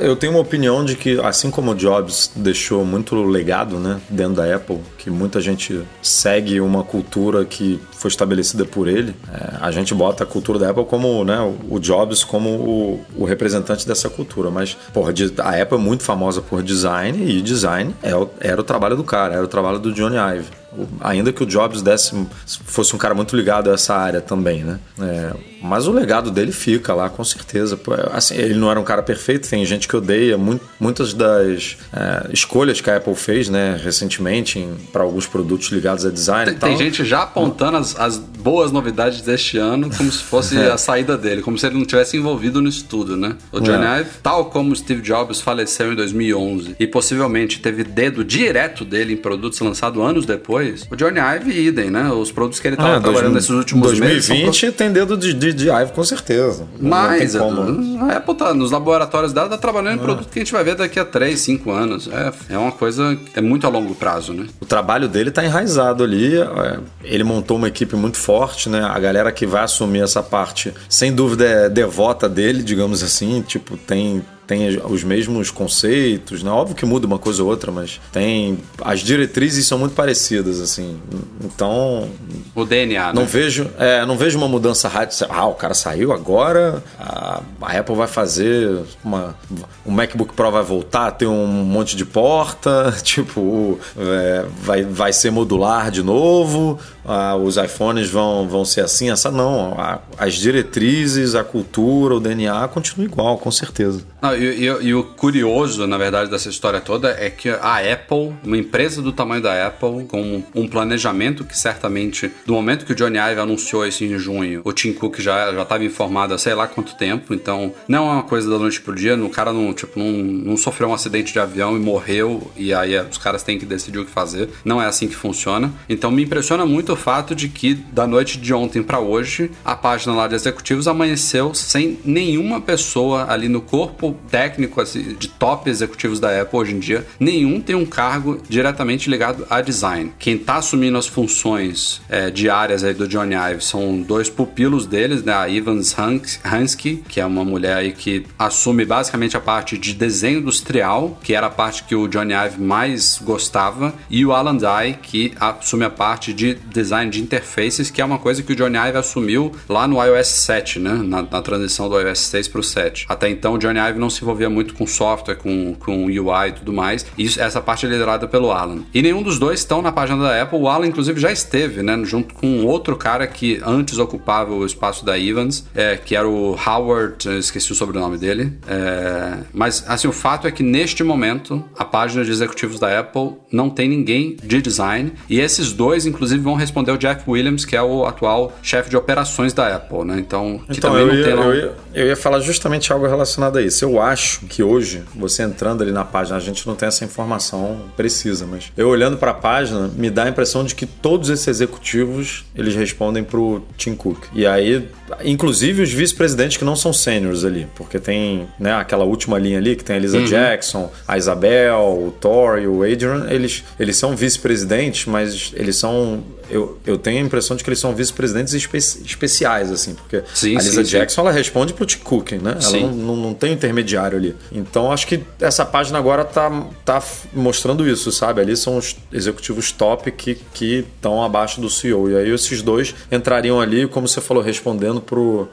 eu tenho uma opinião de que, assim como o Jobs deixou muito legado, né, dentro da Apple, que muita gente segue uma cultura que foi estabelecida por ele, é, a gente bota a cultura da Apple como, né, o Jobs como o, o representante dessa cultura, mas, porra, a Apple é muito famosa por design e design é era o trabalho do cara, era o trabalho do Johnny Ive. Ainda que o Jobs desse, fosse um cara muito ligado a essa área também, né? É, mas o legado dele fica lá, com certeza. Assim, ele não era um cara perfeito, tem gente que odeia muitas das é, escolhas que a Apple fez, né, recentemente, para alguns produtos ligados a design Tem, e tal. tem gente já apontando as, as boas novidades deste ano como se fosse É. a saída dele, como se ele não tivesse envolvido nisso tudo, né? O Johnny É. Ive, tal como Steve Jobs faleceu em 2011 e possivelmente teve dedo direto dele em produtos lançados anos depois, o Johnny Ive idem, né? Os produtos que ele estava Ah, trabalhando 2000 nesses últimos meses. são 2020 tem dedo de, de, de Ive, com certeza. Não mas tem como. Edu, a Apple tá nos laboratórios dela, tá trabalhando em produto que a gente vai ver daqui a 3, 5 anos. É, é uma coisa, é muito a longo prazo, né? O trabalho dele tá enraizado ali. é, Ele montou uma equipe muito forte, né? A galera que vai assumir essa parte, sem dúvida, é devota dele, digamos assim. Tipo, tem. Tem os mesmos conceitos, né? Óbvio que muda uma coisa ou outra, mas tem. As diretrizes são muito parecidas, assim. Então, O DNA, não né? vejo, é, não vejo uma mudança radical. Ah, o cara saiu agora, a, a Apple vai fazer uma. O MacBook Pro vai voltar a ter um monte de porta, tipo, é, vai, vai ser modular de novo, ah, os iPhones vão, vão ser assim, essa não. A- as diretrizes, a cultura, o DNA continua igual, com certeza. Não, e, o curioso, na verdade, dessa história toda é que a Apple, uma empresa do tamanho da Apple, com um planejamento que certamente, do momento que o Johnny Ive anunciou isso em junho, o Tim Cook já já estava informado há sei lá quanto tempo, então não é uma coisa da noite pro dia, o cara não, tipo, não, não sofreu um acidente de avião e morreu, e aí é, os caras têm que decidir o que fazer. Não é assim que funciona. Então me impressiona muito o fato de que da noite de ontem para hoje, a página lá de executivos amanheceu sem nenhuma pessoa ali no corpo técnico assim, de top executivos da Apple hoje em dia, nenhum tem um cargo diretamente ligado a design. Quem tá assumindo as funções é, diárias aí do Johnny Ive são dois pupilos deles, né? A Evans Hans- Hansky, que é uma mulher aí que assume basicamente a parte de desenho industrial, que era a parte que o Johnny Ive mais gostava, e o Alan Dye, que assume a parte de design de interfaces, que é uma coisa que o Johnny Ive assumiu lá no iOS 7, né? Na, na transição do iOS 6 para o 7. Até então, o Johnny Ive não se envolvia muito com software, com, com UI e tudo mais. E isso, essa parte é liderada pelo Alan. E nenhum dos dois estão na página da Apple. O Alan, inclusive, já esteve, né? Junto com outro cara que antes ocupava o espaço da Evans, é, que era o Howard, esqueci o sobrenome dele. É, mas, assim, o fato é que neste momento, a página de executivos da Apple não tem ninguém de design. E esses dois, inclusive, vão responder o Jeff Williams, que é o atual chefe de operações da Apple, né? Então, que Então, também eu não ia, tem eu, ia, eu ia falar justamente algo relacionado a isso. Eu acho que hoje, você entrando ali na página, a gente não tem essa informação precisa, mas eu olhando para a página, me dá a impressão de que todos esses executivos, eles respondem pro Tim Cook. E aí, inclusive os vice-presidentes que não são sêniores ali, porque tem né, aquela última linha ali, que tem a Lisa Jackson, a Isabel, o Thor e o Adrian, eles, eles são vice-presidentes, mas eles são eu, eu tenho a impressão de que eles são vice-presidentes espe especiais, assim, porque Sim, a Lisa sim, Jackson ela responde pro Tim Cook, né? Ela Sim. não, não, não tem intermediário ali. Então acho que essa página agora tá, tá mostrando isso, sabe? Ali são os executivos top que estão abaixo do CEO. E aí esses dois entrariam ali, como você falou, respondendo pro.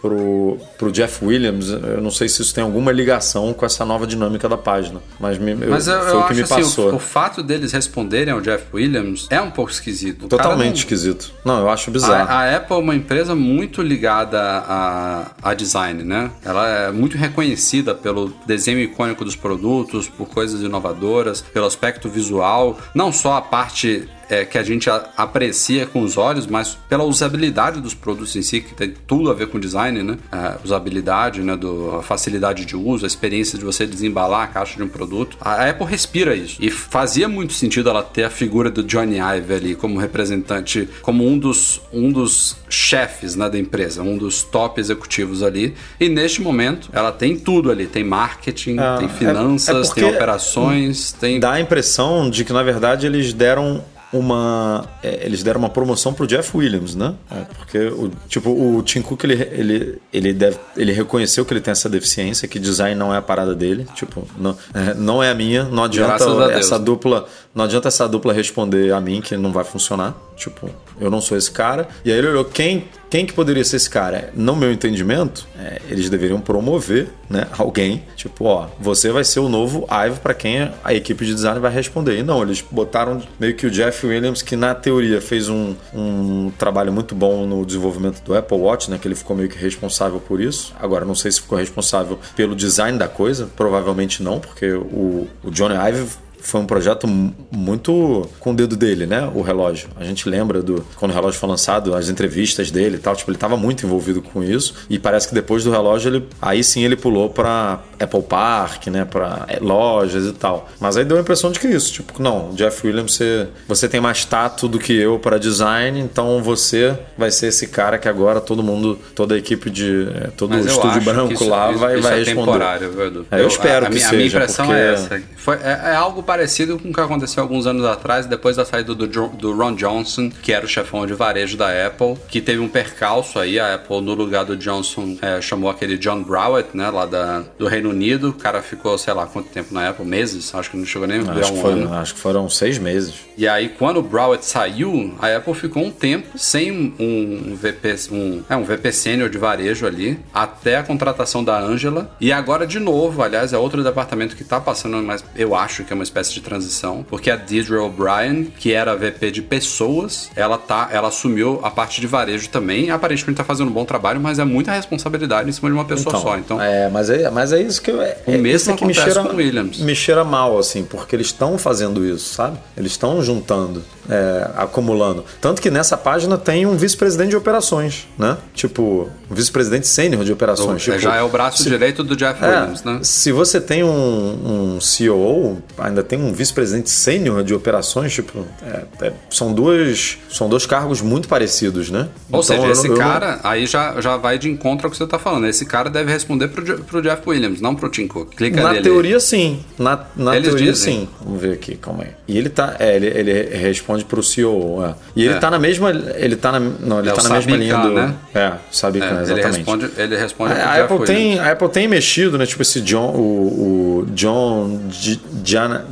Pro, pro Jeff Williams, eu não sei se isso tem alguma ligação com essa nova dinâmica da página, mas, me, Mas eu, foi eu o que me assim, passou. o, o fato deles responderem ao Jeff Williams é um pouco esquisito. O Totalmente não- esquisito. Não, eu acho bizarro. A, a Apple é uma empresa muito ligada a, a design, né? Ela é muito reconhecida pelo desenho icônico dos produtos, por coisas inovadoras, pelo aspecto visual, não só a parte é, que a gente a- aprecia com os olhos, mas pela usabilidade dos produtos em si, que tem tudo a ver com design, né? A usabilidade, né? Do, a facilidade de uso, a experiência de você desembalar a caixa de um produto. A Apple respira isso. E fazia muito sentido ela ter a figura do Johnny Ive ali como representante, como um dos, um dos chefes né, da empresa, um dos top executivos ali. E neste momento, ela tem tudo ali. Tem marketing, Ah, tem é- finanças, é porque tem operações, tem... Dá a impressão de que, na verdade, eles deram uma é, eles deram uma promoção pro Jeff Williams, né? É, porque o tipo o Tim Cook ele, ele, ele, deve, ele reconheceu que ele tem essa deficiência, que design não é a parada dele, tipo não é, não é a minha, não adianta essa dupla não adianta essa dupla responder a mim que não vai funcionar, tipo eu não sou esse cara. E aí ele olhou quem quem que poderia ser esse cara? No meu entendimento, é, eles deveriam promover, né, alguém, tipo, ó, você vai ser o novo Ive para quem a equipe de design vai responder. E não, eles botaram meio que o Jeff Williams, que na teoria fez um, um trabalho muito bom no desenvolvimento do Apple Watch, né, que ele ficou meio que responsável por isso. Agora, não sei se ficou responsável pelo design da coisa, provavelmente não, porque o, o Johnny Ive foi um projeto mu- muito com o dedo dele, né? O relógio. A gente lembra do quando o relógio foi lançado, as entrevistas dele e tal. Tipo, ele estava muito envolvido com isso. E parece que depois do relógio, ele aí sim ele pulou para Apple Park, né? Para lojas e tal. Mas aí deu a impressão de que isso, tipo, não, Jeff Williams, você, você tem mais tato do que eu para design, então você vai ser esse cara que agora todo mundo, toda a equipe de é, todo Mas o eu estúdio que branco isso- lá isso- vai, isso vai é responder. temporário? É, eu espero a, que minha, a seja, minha impressão porque- é essa. Foi, é, é algo parecido com o que aconteceu alguns anos atrás, depois da saída do, do Ron Johnson, que era o chefão de varejo da Apple, que teve um percalço aí. A Apple, no lugar do Johnson, é, chamou aquele John Browett, né, lá da, do Reino Unido. O cara ficou, sei lá, quanto tempo na Apple? Meses? Acho que não chegou nem Acho que, um foi- acho que foram seis meses. E aí, quando o Browett saiu, a Apple ficou um tempo sem um, um VP, um, é, um VP sênior de varejo ali, até a contratação da Angela. E agora, de novo, aliás, é outro departamento que tá passando, mas eu acho que é uma espécie de transição, porque a Deidre O'Brien, que era a VP de pessoas, ela tá, ela assumiu a parte de varejo também. Aparentemente tá fazendo um bom trabalho, mas é muita responsabilidade em cima de uma pessoa só. Então, É, mas é, mas é isso que eu, é, O é mesmo isso que me cheira, com Williams. me cheira mal, assim, porque eles estão fazendo isso, sabe? Eles estão juntando, é, acumulando. Tanto que nessa página tem um vice-presidente de operações, né? Tipo, um vice-presidente sênior de operações. tipo, já é o braço se- direito do Jeff é, Williams, né? Se você tem um, um CEO, ainda tem um vice-presidente sênior de operações, tipo, é- é- são, duas, são dois cargos muito parecidos, né? Ou Então, seja, eu esse eu cara aí já, já vai de encontro ao que você tá falando. Esse cara deve responder pro, pro Jeff Williams, não pro Tim Cook. Clica Na nele. teoria, sim. Na, na Eles teoria, dizem. sim. Vamos ver aqui, calma aí. E ele tá. É, ele, ele responde pro CEO. é. E ele É. tá na mesma. Ele tá na. Não, ele É o tá na mesma linha do. né? É, sabe É, ele exatamente. responde, ele responde A, Apple tem, a Apple tem mexido, né? Tipo esse John, o, o John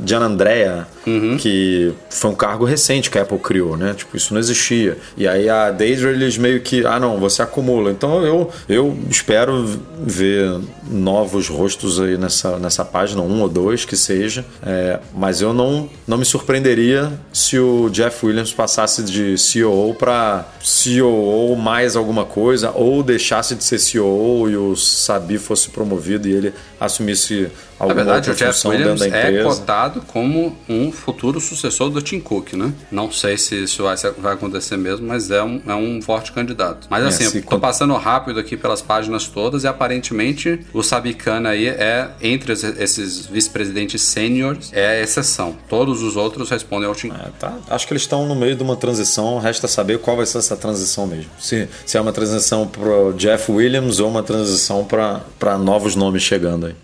Gian, Gianandrea, Uhum. que foi um cargo recente que a Apple criou, né? Tipo, isso não existia. E aí a Deidre, eles meio que, ah não, você acumula. Então eu, eu espero ver novos rostos aí nessa, nessa página, um ou dois que seja. É, mas eu não, não me surpreenderia se o Jeff Williams passasse de CEO para CEO mais alguma coisa, ou deixasse de ser CEO e o Sabi fosse promovido e ele assumisse Na alguma verdade, outra o Jeff função dentro Williams da é empresa. cotado como um futuro sucessor do Tim Cook, né? Não sei se isso vai, vai acontecer mesmo, mas é um, é um forte candidato. Mas É, assim, se tô passando rápido aqui pelas páginas todas e aparentemente o Sabicana aí é, entre es- esses vice-presidentes sêniores, é a exceção. Todos os outros respondem ao Tim Cook. É, tá. Acho que eles estão no meio de uma transição, resta saber qual vai ser essa transição mesmo. Se, se é uma transição pro Jeff Williams ou uma transição para novos nomes chegando aí.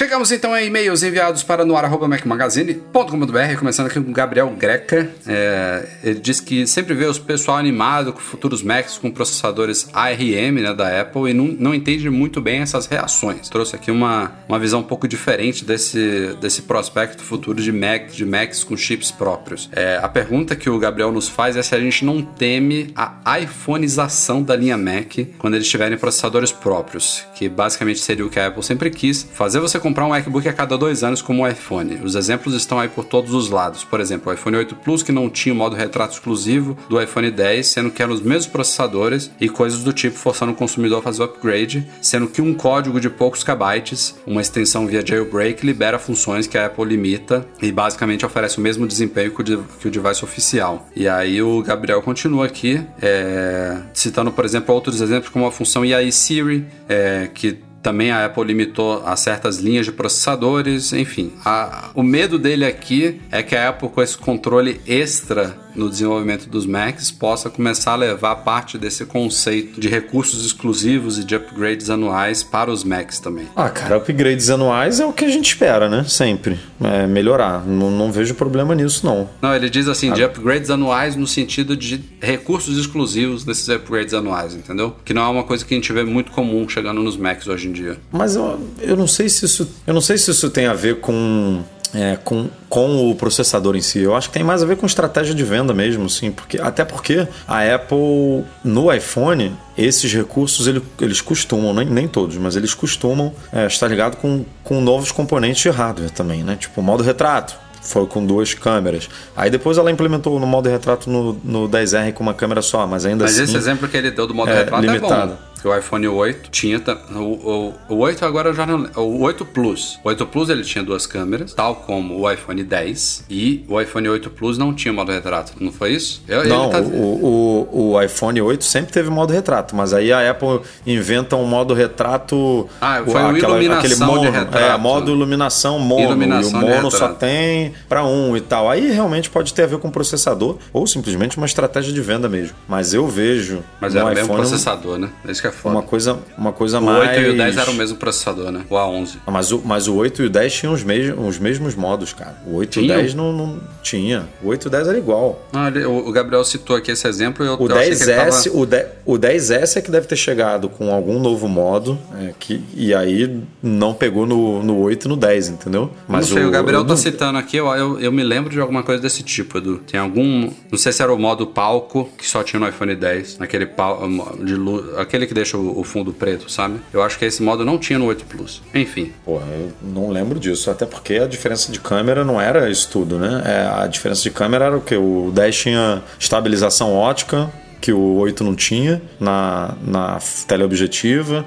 Chegamos então a e-mails enviados para noar.macmagazine.com.br, começando aqui com Gabriel Greca. É, ele diz que sempre vê os pessoal animado com futuros Macs com processadores ARM né, da Apple e não, não entende muito bem essas reações. Trouxe aqui uma, uma visão um pouco diferente desse, desse prospecto futuro de, Mac, de Macs com chips próprios. É, a pergunta que o Gabriel nos faz é se a gente não teme a iPhoneização da linha Mac quando eles tiverem processadores próprios, que basicamente seria o que a Apple sempre quis, fazer você comprar um MacBook a cada dois anos como o iPhone. Os exemplos estão aí por todos os lados. Por exemplo, o iPhone 8 Plus que não tinha o modo retrato exclusivo do iPhone 10, sendo que eram os mesmos processadores e coisas do tipo forçando o consumidor a fazer o upgrade, sendo que um código de poucos kbytes, uma extensão via jailbreak, libera funções que a Apple limita e basicamente oferece o mesmo desempenho que o, device oficial. E aí o Gabriel continua aqui, é, citando, por exemplo, outros exemplos como a função EI Siri, é, que também a Apple limitou a certas linhas de processadores, enfim. A, o medo dele aqui é que a Apple, com esse controle extra no desenvolvimento dos Macs possa começar a levar parte desse conceito de recursos exclusivos e de upgrades anuais para os Macs também. Ah, cara, upgrades anuais é o que a gente espera, né? Sempre. É melhorar. Não, não vejo problema nisso, não. Não, ele diz assim, ah. de upgrades anuais no sentido de recursos exclusivos desses upgrades anuais, entendeu? Que não é uma coisa que a gente vê muito comum chegando nos Macs hoje em dia. Mas eu, eu não sei se isso. Eu não sei se isso tem a ver com é, com, com o processador em si. Eu acho que tem mais a ver com estratégia de venda mesmo, sim, porque até porque a Apple no iPhone esses recursos ele, eles costumam, nem, nem todos, mas eles costumam é, estar ligado com, com novos componentes de hardware também, né? Tipo o modo retrato foi com duas câmeras. Aí depois ela implementou no modo retrato no, no 10R com uma câmera só, mas ainda mas assim. Mas esse exemplo que ele deu do modo é, retrato limitado. é bom que o iPhone 8 tinha. O, o, o 8 agora já não O 8 Plus. O 8 Plus ele tinha duas câmeras, tal como o iPhone 10. E o iPhone 8 Plus não tinha modo retrato, não foi isso? Eu, não, tá... o, o, o iPhone 8 sempre teve modo retrato, mas aí a Apple inventa um modo retrato. Ah, foi o aquela, iluminação aquele mono, de retrato. É, modo iluminação mono. Iluminação e o mono só tem para um e tal. Aí realmente pode ter a ver com processador ou simplesmente uma estratégia de venda mesmo. Mas eu vejo. Mas é o mesmo processador, né? É isso que é foda. Uma coisa, uma coisa o mais. O 8 e o 10 eram o mesmo processador, né? O A11. Ah, mas, o, mas o 8 e o 10 tinham os, mes os mesmos modos, cara. O 8 tinha? e o 10 não, não tinha. O 8 e o 10 era igual. Não, ele, o Gabriel citou aqui esse exemplo. Eu, o, eu 10S, tava... o, 10, o 10S é que deve ter chegado com algum novo modo é, que, e aí não pegou no, no 8 e no 10, entendeu? Mas não sei, o, o Gabriel tá citando aqui, eu, eu, eu, me lembro de alguma coisa desse tipo, Edu. Tem algum. Não sei se era o modo palco que só tinha no iPhone 10, naquele pal, de luz, aquele que deixa o, o fundo preto, sabe? Eu acho que esse modo não tinha no 8 Plus. Enfim. Porra, eu não lembro disso. Até porque a diferença de câmera não era isso tudo, né? É, a diferença de câmera era o que? O 10 tinha estabilização ótica, que o 8 não tinha na, na teleobjetiva.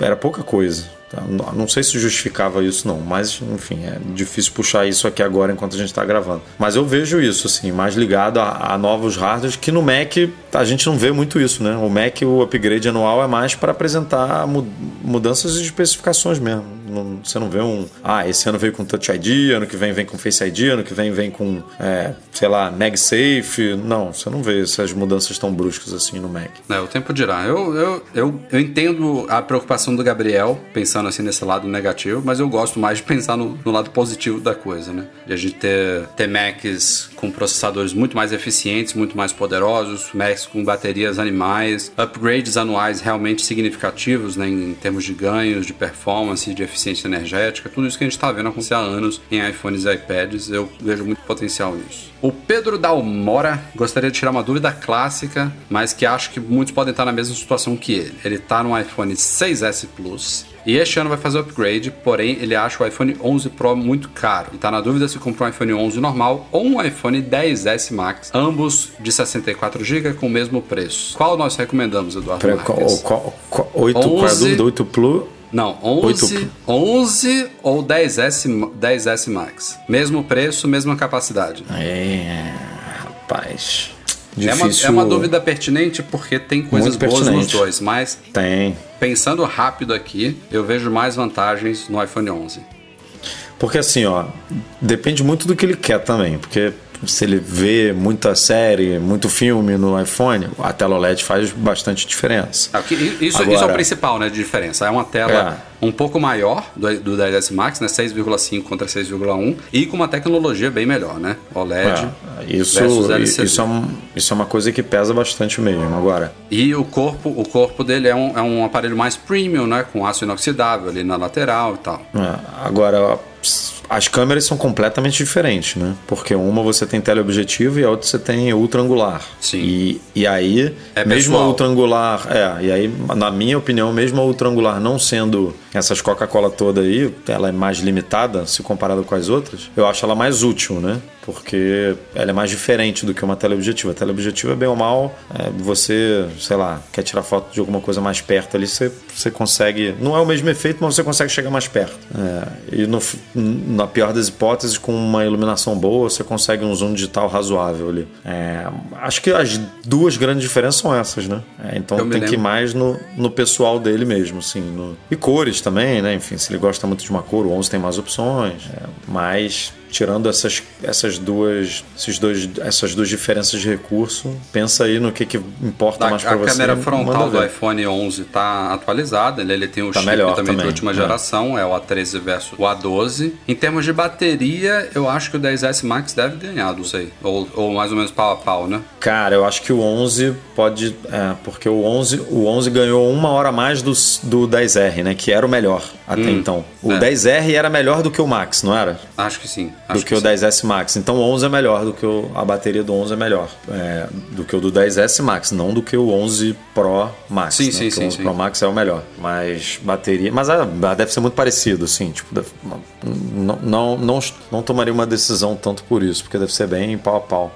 Era pouca coisa. Tá? Não sei se justificava isso, não, mas enfim, é difícil puxar isso aqui agora enquanto a gente está gravando. Mas eu vejo isso, assim, mais ligado a, a, novos hardwares, que no Mac a gente não vê muito isso, né? O Mac, o upgrade anual é mais para apresentar mudanças de especificações mesmo. Não, você não vê um. Ah, esse ano veio com Touch ID, ano que vem vem com Face ID, ano que vem vem com, é, sei lá, MagSafe. Não, você não vê essas mudanças tão bruscas assim no Mac. É, o tempo dirá. Eu, eu, eu, eu entendo a preocupação do Gabriel, pensando assim nesse lado negativo, mas eu gosto mais de pensar no, no lado positivo da coisa, né? De a gente ter, ter Macs com processadores muito mais eficientes, muito mais poderosos, Macs com baterias animais, upgrades anuais realmente significativos, né? Em termos de ganhos, de performance, de eficiência energética, tudo isso que a gente está vendo acontecer há anos em iPhones e iPads, eu vejo muito potencial nisso. O Pedro Dalmora gostaria de tirar uma dúvida clássica, mas que acho que muitos podem estar na mesma situação que ele. Ele está no iPhone 6S Plus e este ano vai fazer o upgrade, porém ele acha o iPhone 11 Pro muito caro. E está na dúvida se comprar um iPhone 11 normal ou um iPhone 10S Max, ambos de 64 GB com o mesmo preço. Qual nós recomendamos, Eduardo? Pera, qual, qual, qual, 8, 11... qual é a dúvida? 8 Plus? Não, 11, 8... 11 ou 10S, 10S Max. Mesmo preço, mesma capacidade. É, rapaz. É uma, é uma, dúvida pertinente porque tem coisas boas nos dois, mas tem. Pensando rápido aqui, eu vejo mais vantagens no iPhone 11. Porque assim, ó, depende muito do que ele quer também, porque se ele vê muita série, muito filme no iPhone, a tela OLED faz bastante diferença. É, isso, Agora- isso é o principal, né, de diferença. É uma tela um pouco maior do, do 10S Max, né, 6,5 contra 6,1 e com uma tecnologia bem melhor, né? OLED É, isso, isso, é um- isso é uma coisa que pesa bastante mesmo. Agora, E o corpo, o corpo dele é um, é um aparelho mais premium, né, com aço inoxidável ali na lateral e tal. É, agora, as câmeras são completamente diferentes, né? Porque uma você tem teleobjetivo e a outra você tem ultra angular. Sim. E, e aí, É mesmo a pessoal. ultra angular, é, e aí, na minha opinião, mesmo a ultra angular não sendo essas Coca-Cola toda aí, ela é mais limitada se comparada com as outras, eu acho ela mais útil, né? Porque ela é mais diferente do que uma teleobjetiva. A teleobjetiva, bem ou mal, é, você, sei lá, quer tirar foto de alguma coisa mais perto ali, você, você consegue. Não é o mesmo efeito, mas você consegue chegar mais perto. É, e no, na pior das hipóteses, com uma iluminação boa, você consegue um zoom digital razoável ali. É, acho que as duas grandes diferenças são essas, né? É, então tem que ir mais no, no pessoal dele mesmo, assim. no- E cores também, né? Enfim, se ele gosta muito de uma cor, o 11 tem mais opções. é, mas tirando essas, essas duas esses dois, essas duas diferenças de recurso, pensa aí no que, que importa A, mais a para você. câmera frontal do iPhone 11 está atualizada, ele, ele tem o Tá chip melhor também, também, de última é. geração, é o A13 versus o A12. Em termos de bateria, eu acho que o 10S Max deve ganhar, não sei. Ou, ou mais ou menos pau a pau, né? Cara, eu acho que o 11 pode. É, porque o 11, o 11 ganhou uma hora a mais do, do 10R, né? Que era o melhor até então. O é. 10R era melhor do que o Max, não era? Acho que sim. do Acho que, o sim. 10S Max. Então o 11 é melhor do que o, a bateria do 11 é melhor é, do que o do 10S Max, não do que o 11 Pro Max. Sim, né? sim, Porque sim, O 11 sim. Pro Max é o melhor, mas bateria, mas ah, deve ser muito parecido, assim, tipo, deve- não, não, não, não tomaria uma decisão tanto por isso, porque deve ser bem pau a pau.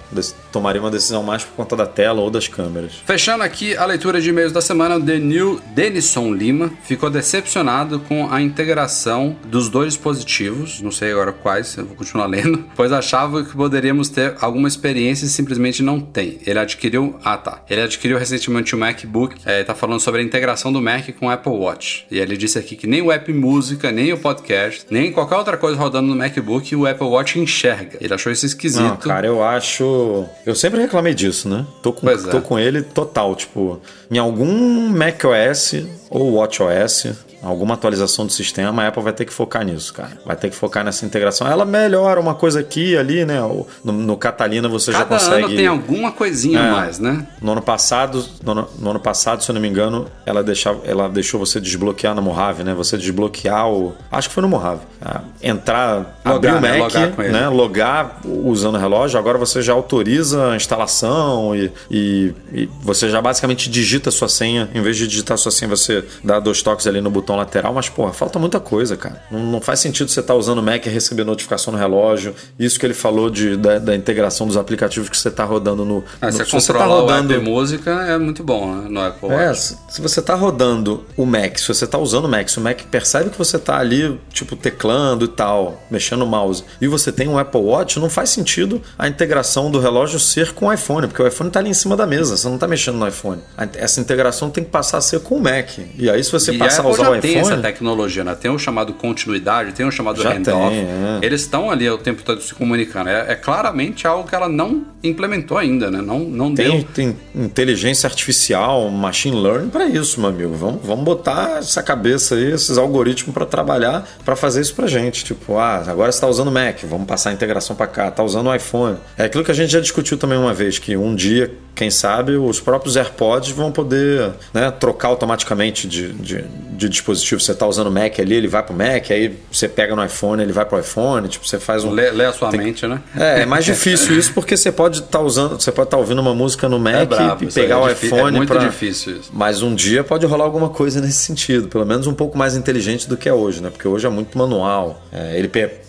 Tomaria uma decisão mais por conta da tela ou das câmeras. Fechando aqui a leitura de e-mails da semana, o Denil Denison Lima ficou decepcionado com a integração dos dois dispositivos, não sei agora quais, eu vou continuar lendo, pois achava que poderíamos ter alguma experiência e simplesmente não tem. Ele adquiriu, ah tá, ele adquiriu recentemente o MacBook, é, tá falando sobre a integração do Mac com o Apple Watch. E ele disse aqui que nem o App Música, nem o podcast, nem qualquer outra coisa rodando no MacBook o Apple Watch enxerga. Ele achou isso esquisito. Não, cara, eu acho. Eu sempre reclamei disso, né? Tô com, Pois é. tô com ele total. Tipo, em algum macOS ou WatchOS, alguma atualização do sistema, a Apple vai ter que focar nisso, cara. Vai ter que focar nessa integração. Ela melhora uma coisa aqui ali, né? No, no Catalina você já Cada consegue. ano tem alguma coisinha É. mais, né? No ano passado, no ano, no ano passado, se eu não me engano, ela, deixava, ela deixou você desbloquear na Mojave, né? Você desbloquear o. Acho que foi no Mojave. Ah, entrar, abrir Logar, o né? Mac, Logar com ele. né? Logar usando o relógio. Agora você já autoriza a instalação e, e- e você já basicamente digita a sua senha. Em vez de digitar a sua senha, você dá dois toques ali no botão lateral. Mas, porra, falta muita coisa, cara. Não, não faz sentido você estar usando o Mac e receber notificação no relógio. Isso que ele falou de, da, da integração dos aplicativos que você está rodando no. Ah, no se você tá rodando o App Música é muito bom né, no Apple é, Watch. se se você tá rodando o Mac, se você tá usando o Mac, se o Mac percebe que você tá ali, tipo, teclando e tal, mexendo no mouse, e você tem um Apple Watch, não faz sentido a integração do relógio ser com o iPhone, porque o iPhone tá ali em cima da mesa, você não tá mexendo no iPhone. Essa integração tem que passar a ser com o Mac. E aí, se você E passar a usar já o tem essa tecnologia, né? Tem o chamado continuidade, tem o chamado Já handoff. tem, é. Eles estão ali o tempo todo se comunicando. É, é claramente algo que ela não implementou ainda, né? Não, não Tem, deu. tem inteligência artificial, machine learning para isso, meu amigo. Vamos, vamos botar essa cabeça aí, esses algoritmos para trabalhar, para fazer isso pra gente. Tipo, ah, agora você tá usando Mac, vamos passar a integração para cá, tá usando o iPhone. É aquilo que a gente já discutiu também uma vez, que um dia, quem sabe, os próprios AirPods vão poder né, trocar automaticamente de, de, de dispositivo. Você tá usando o Mac ali, ele vai pro Mac, aí você pega no iPhone, ele vai pro iPhone, tipo, você faz um. Lê, lê a sua mente, né? É, é mais difícil isso porque você pode estar usando, você pode estar ouvindo uma música no Mac É brabo, e pegar é o difí- iPhone É muito pra... difícil isso. Mas um dia pode rolar alguma coisa nesse sentido, pelo menos um pouco mais inteligente do que é hoje, né? Porque hoje é muito manual. É, ele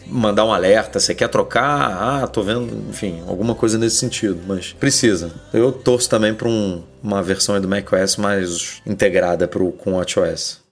mandar um alerta, você quer trocar? Ah, tô vendo, enfim, alguma coisa nesse sentido, mas precisa. Eu torço também para um- uma versão do macOS mais integrada pro, com o WatchOS.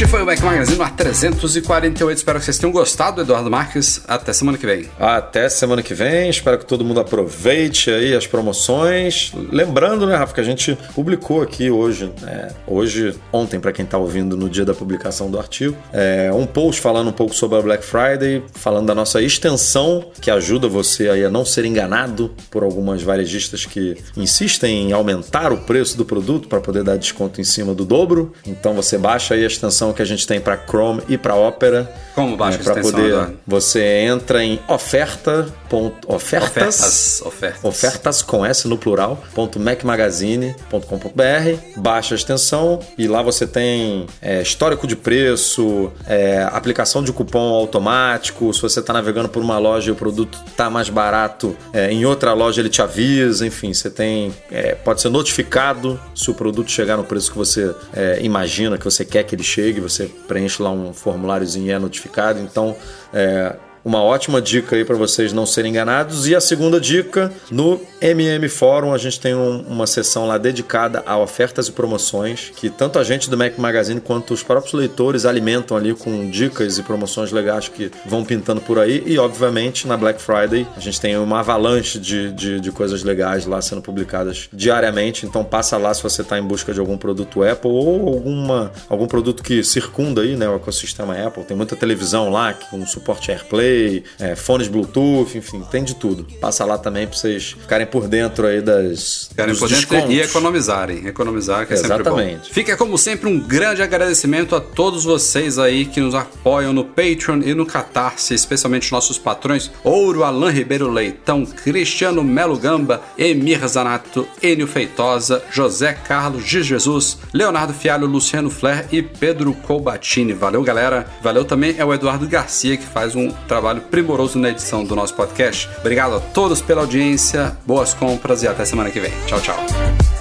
Este foi o Mac Magazine no 348. Espero que vocês tenham gostado, Eduardo Marques. Até semana que vem. Até semana que vem. Espero que todo mundo aproveite aí as promoções. Lembrando, né, Rafa, que a gente publicou aqui hoje, né, hoje, ontem, para quem está ouvindo no dia da publicação do artigo, é, um post falando um pouco sobre a Black Friday, falando da nossa extensão, que ajuda você aí a não ser enganado por algumas varejistas que insistem em aumentar o preço do produto para poder dar desconto em cima do dobro. Então você baixa aí a extensão que a gente tem para Chrome e para Opera. Como baixa é, a para extensão, poder? Você entra em oferta. Ponto, ofertas, Ofertas. Ofertas. ofertas com S no plural, ponto macmagazine.com.br, baixa a extensão e lá você tem é, histórico de preço, é, aplicação de cupom automático, se você está navegando por uma loja e o produto está mais barato, é, em outra loja ele te avisa, enfim, você tem. é, pode ser notificado se o produto chegar no preço que você é, imagina, que você quer que ele chegue, você preenche lá um formuláriozinho e é notificado. Então, é, uma ótima dica aí para vocês não serem enganados. E a segunda dica, no MM Fórum a gente tem um- uma seção lá dedicada a ofertas e promoções, que tanto a gente do Mac Magazine quanto os próprios leitores alimentam ali com dicas e promoções legais que vão pintando por aí. E obviamente na Black Friday a gente tem uma avalanche de, de, de coisas legais lá sendo publicadas diariamente. Então passa lá se você está em busca de algum produto Apple ou alguma, algum produto que circunda aí, né, o ecossistema Apple. Tem muita televisão lá com suporte AirPlay, é, fones Bluetooth, enfim, tem de tudo. Passa lá também para vocês ficarem por dentro aí das Ficarem por dentro descontos. e economizarem. Economizar, que é sempre bom. Exatamente. Fica, como sempre, um grande agradecimento a todos vocês aí que nos apoiam no Patreon e no Catarse, especialmente nossos patrões Ouro, Alain Ribeiro Leitão, Cristiano Melo Gamba, Emir Zanato, Enio Feitosa, José Carlos de Jesus, Leonardo Fialho, Luciano Flair e Pedro Colbatini. Valeu, galera. Valeu também é o Eduardo Garcia, que faz um trabalho primoroso na edição do nosso podcast. Obrigado a todos pela audiência, boas compras e até semana que vem. Tchau, tchau.